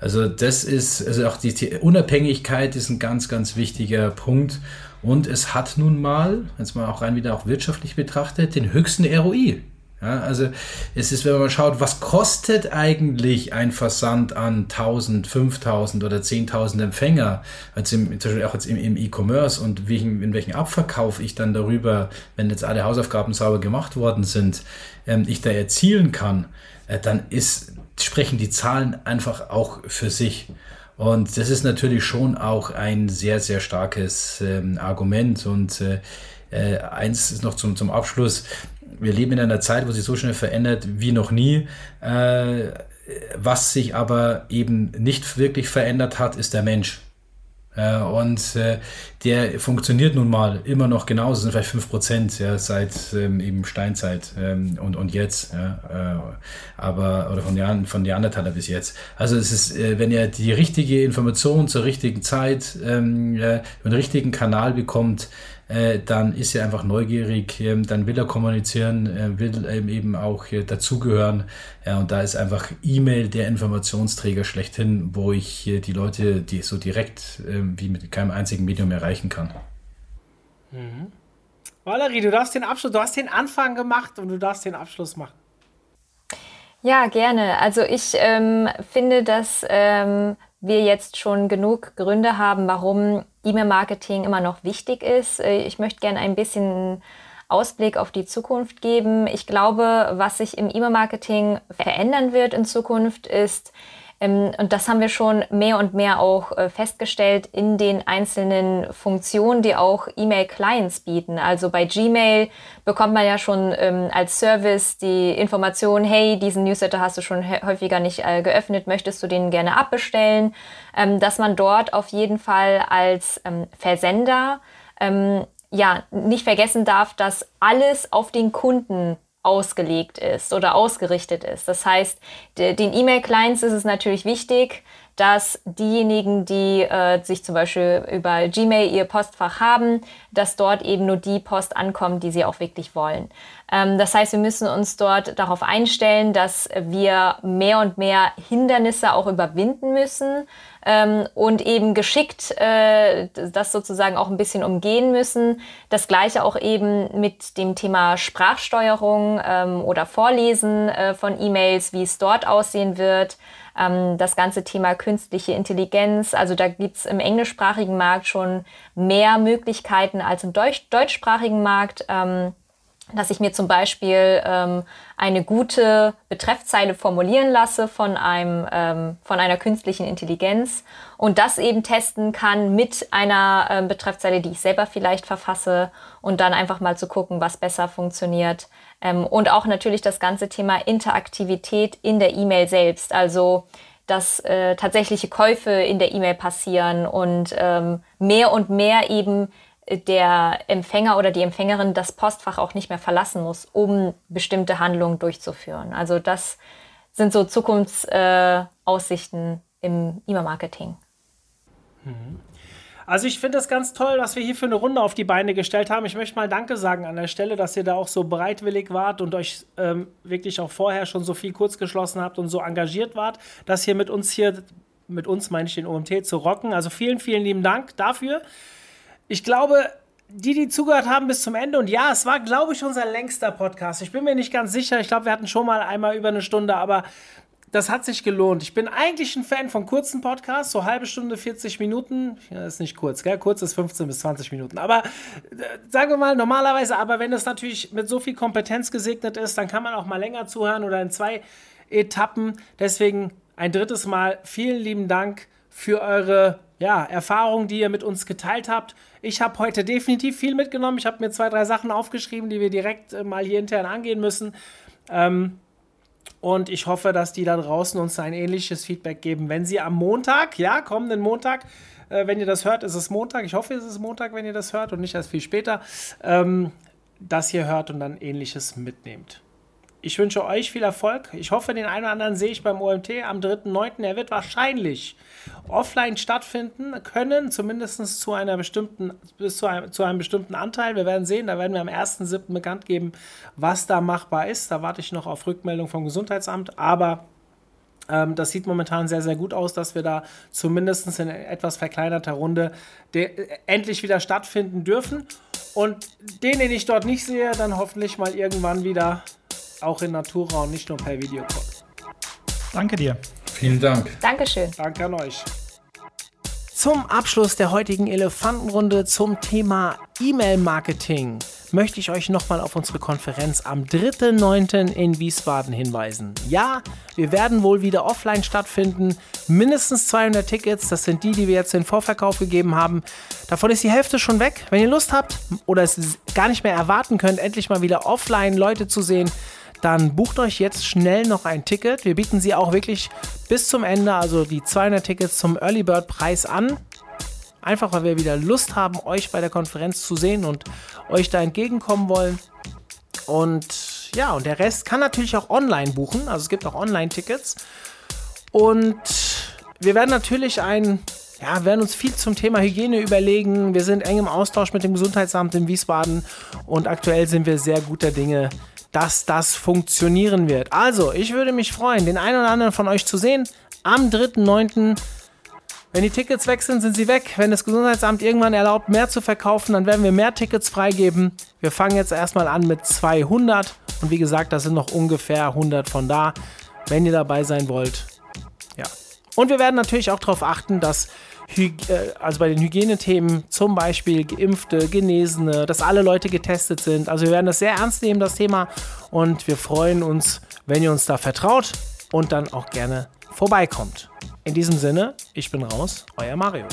Also das ist, also auch die, die Unabhängigkeit ist ein ganz, ganz wichtiger Punkt. Und es hat nun mal, wenn man auch rein wieder auch wirtschaftlich betrachtet, den höchsten ROI. Ja, also es ist, wenn man schaut, was kostet eigentlich ein Versand an 1000, 5000 oder 10.000 Empfänger, also im, zum Beispiel auch jetzt im E-Commerce und welchen, in welchen Abverkauf ich dann darüber, wenn jetzt alle Hausaufgaben sauber gemacht worden sind, ähm, ich da erzielen kann, äh, dann ist, sprechen die Zahlen einfach auch für sich. Und das ist natürlich schon auch ein sehr, sehr starkes ähm, Argument. Und äh, äh, eins ist noch zum, zum Abschluss. Wir leben in einer Zeit, wo sich so schnell verändert wie noch nie. Äh, was sich aber eben nicht wirklich verändert hat, ist der Mensch. Äh, und äh, der funktioniert nun mal immer noch genauso, sind vielleicht fünf Prozent ja, seit ähm, eben Steinzeit ähm, und, und jetzt. Ja, äh, aber, oder von, Jahren, von Neandertaler bis jetzt. Also es ist, äh, wenn ihr die richtige Information zur richtigen Zeit, ähm, äh, einen richtigen Kanal bekommt, äh, dann ist er einfach neugierig, ähm, dann will er kommunizieren, äh, will eben auch äh, dazugehören. Ja, und da ist einfach E-Mail der Informationsträger schlechthin, wo ich die Leute die so direkt ähm, wie mit keinem einzigen Medium erreichen kann. Mhm. Valerie, du darfst den Abschluss, du hast den Anfang gemacht und du darfst den Abschluss machen. Ja, gerne. Also ich ähm, finde, dass ähm, wir jetzt schon genug Gründe haben, warum E-Mail-Marketing immer noch wichtig ist. Äh, ich möchte gerne ein bisschen Ausblick auf die Zukunft geben. Ich glaube, was sich im E-Mail-Marketing verändern wird in Zukunft ist, und das haben wir schon mehr und mehr auch äh, festgestellt in den einzelnen Funktionen, die auch E-Mail-Clients bieten. Also bei Gmail bekommt man ja schon ähm, als Service die Information, hey, diesen Newsletter hast du schon häufiger nicht äh, geöffnet, möchtest du den gerne abbestellen? Ähm, dass man dort auf jeden Fall als Versender ja nicht vergessen darf, dass alles auf den Kunden ausgelegt ist oder ausgerichtet ist. Das heißt, den E-Mail-Clients ist es natürlich wichtig, dass diejenigen, die äh, sich zum Beispiel über Gmail ihr Postfach haben, dass dort eben nur die Post ankommt, die sie auch wirklich wollen. Ähm, das heißt, wir müssen uns dort darauf einstellen, dass wir mehr und mehr Hindernisse auch überwinden müssen ähm, und eben geschickt äh, das sozusagen auch ein bisschen umgehen müssen. Das gleiche auch eben mit dem Thema Sprachsteuerung ähm, oder Vorlesen äh, von E-Mails, wie es dort aussehen wird ähm, das ganze Thema künstliche Intelligenz. Also da gibt's im englischsprachigen Markt schon mehr Möglichkeiten als im Deutsch deutschsprachigen Markt. Ähm, dass ich mir zum Beispiel ähm, eine gute Betreffzeile formulieren lasse von einem ähm, von einer künstlichen Intelligenz und das eben testen kann mit einer ähm, Betreffzeile, die ich selber vielleicht verfasse und dann einfach mal zu gucken, was besser funktioniert ähm, und auch natürlich das ganze Thema Interaktivität in der E-Mail selbst, also dass äh, tatsächliche Käufe in der E-Mail passieren und ähm, mehr und mehr eben der Empfänger oder die Empfängerin das Postfach auch nicht mehr verlassen muss, um bestimmte Handlungen durchzuführen. Also das sind so Zukunftsaussichten äh, im E-Mail-Marketing. Mhm. Also ich finde es ganz toll, was wir hier für eine Runde auf die Beine gestellt haben. Ich möchte mal Danke sagen an der Stelle, dass ihr da auch so bereitwillig wart und euch ähm, wirklich auch vorher schon so viel kurz geschlossen habt und so engagiert wart, dass hier mit uns hier, mit uns meine ich den OMT, zu rocken. Also vielen, vielen lieben Dank dafür. Ich glaube, die, die zugehört haben bis zum Ende, und ja, es war, glaube ich, unser längster Podcast. Ich bin mir nicht ganz sicher. Ich glaube, wir hatten schon mal einmal über eine Stunde, aber das hat sich gelohnt. Ich bin eigentlich ein Fan von kurzen Podcasts, so halbe Stunde, 40 Minuten. Ja, ist nicht kurz, gell? Kurz ist 15 bis 20 Minuten. Aber äh, sagen wir mal, normalerweise, aber wenn es natürlich mit so viel Kompetenz gesegnet ist, dann kann man auch mal länger zuhören oder in zwei Etappen. Deswegen ein drittes Mal vielen lieben Dank für eure ja, Erfahrungen, die ihr mit uns geteilt habt. Ich habe heute definitiv viel mitgenommen. Ich habe mir zwei, drei Sachen aufgeschrieben, die wir direkt äh, mal hier intern angehen müssen. Ähm, und ich hoffe, dass die da draußen uns ein ähnliches Feedback geben, wenn sie am Montag, ja, kommenden Montag, äh, wenn ihr das hört, ist es Montag. Ich hoffe, es ist Montag, wenn ihr das hört und nicht erst viel später, ähm, das hier hört und dann ähnliches mitnehmt. Ich wünsche euch viel Erfolg. Ich hoffe, den einen oder anderen sehe ich beim OMT am 3.9. Er wird wahrscheinlich offline stattfinden können, zumindest zu einer bestimmten, bis zu einem, zu einem bestimmten Anteil. Wir werden sehen, da werden wir am 1.7. bekannt geben, was da machbar ist. Da warte ich noch auf Rückmeldung vom Gesundheitsamt, aber ähm, das sieht momentan sehr, sehr gut aus, dass wir da zumindest in etwas verkleinerter Runde endlich wieder stattfinden dürfen. Und den, den ich dort nicht sehe, dann hoffentlich mal irgendwann wieder auch in Natura und nicht nur per Videocall. Danke dir. Vielen Dank. Dankeschön. Danke an euch. Zum Abschluss der heutigen Elefantenrunde zum Thema E-Mail-Marketing möchte ich euch nochmal auf unsere Konferenz am 3.9. in Wiesbaden hinweisen. Ja, wir werden wohl wieder offline stattfinden. Mindestens 200 Tickets, das sind die, die wir jetzt in Vorverkauf gegeben haben. Davon ist die Hälfte schon weg. Wenn ihr Lust habt oder es gar nicht mehr erwarten könnt, endlich mal wieder offline Leute zu sehen, dann bucht euch jetzt schnell noch ein Ticket. Wir bieten sie auch wirklich bis zum Ende, also die 200 Tickets zum Early Bird Preis an. Einfach weil wir wieder Lust haben, euch bei der Konferenz zu sehen und euch da entgegenkommen wollen. Und ja, und der Rest kann natürlich auch online buchen. Also es gibt auch Online-Tickets. Und wir werden natürlich ein, ja, werden uns viel zum Thema Hygiene überlegen. Wir sind eng im Austausch mit dem Gesundheitsamt in Wiesbaden und aktuell sind wir sehr guter Dinge, dass das funktionieren wird. Also, ich würde mich freuen, den einen oder anderen von euch zu sehen am 3.9. Wenn die Tickets weg sind, sind sie weg. Wenn das Gesundheitsamt irgendwann erlaubt, mehr zu verkaufen, dann werden wir mehr Tickets freigeben. Wir fangen jetzt erstmal an mit 200 und wie gesagt, da sind noch ungefähr 100 von da. Wenn ihr dabei sein wollt, ja, Und wir werden natürlich auch darauf achten, dass also bei den Hygienethemen zum Beispiel Geimpfte, Genesene, dass alle Leute getestet sind. Also wir werden das sehr ernst nehmen, das Thema. Und wir freuen uns, wenn ihr uns da vertraut und dann auch gerne vorbeikommt. In diesem Sinne, ich bin raus, euer Mario.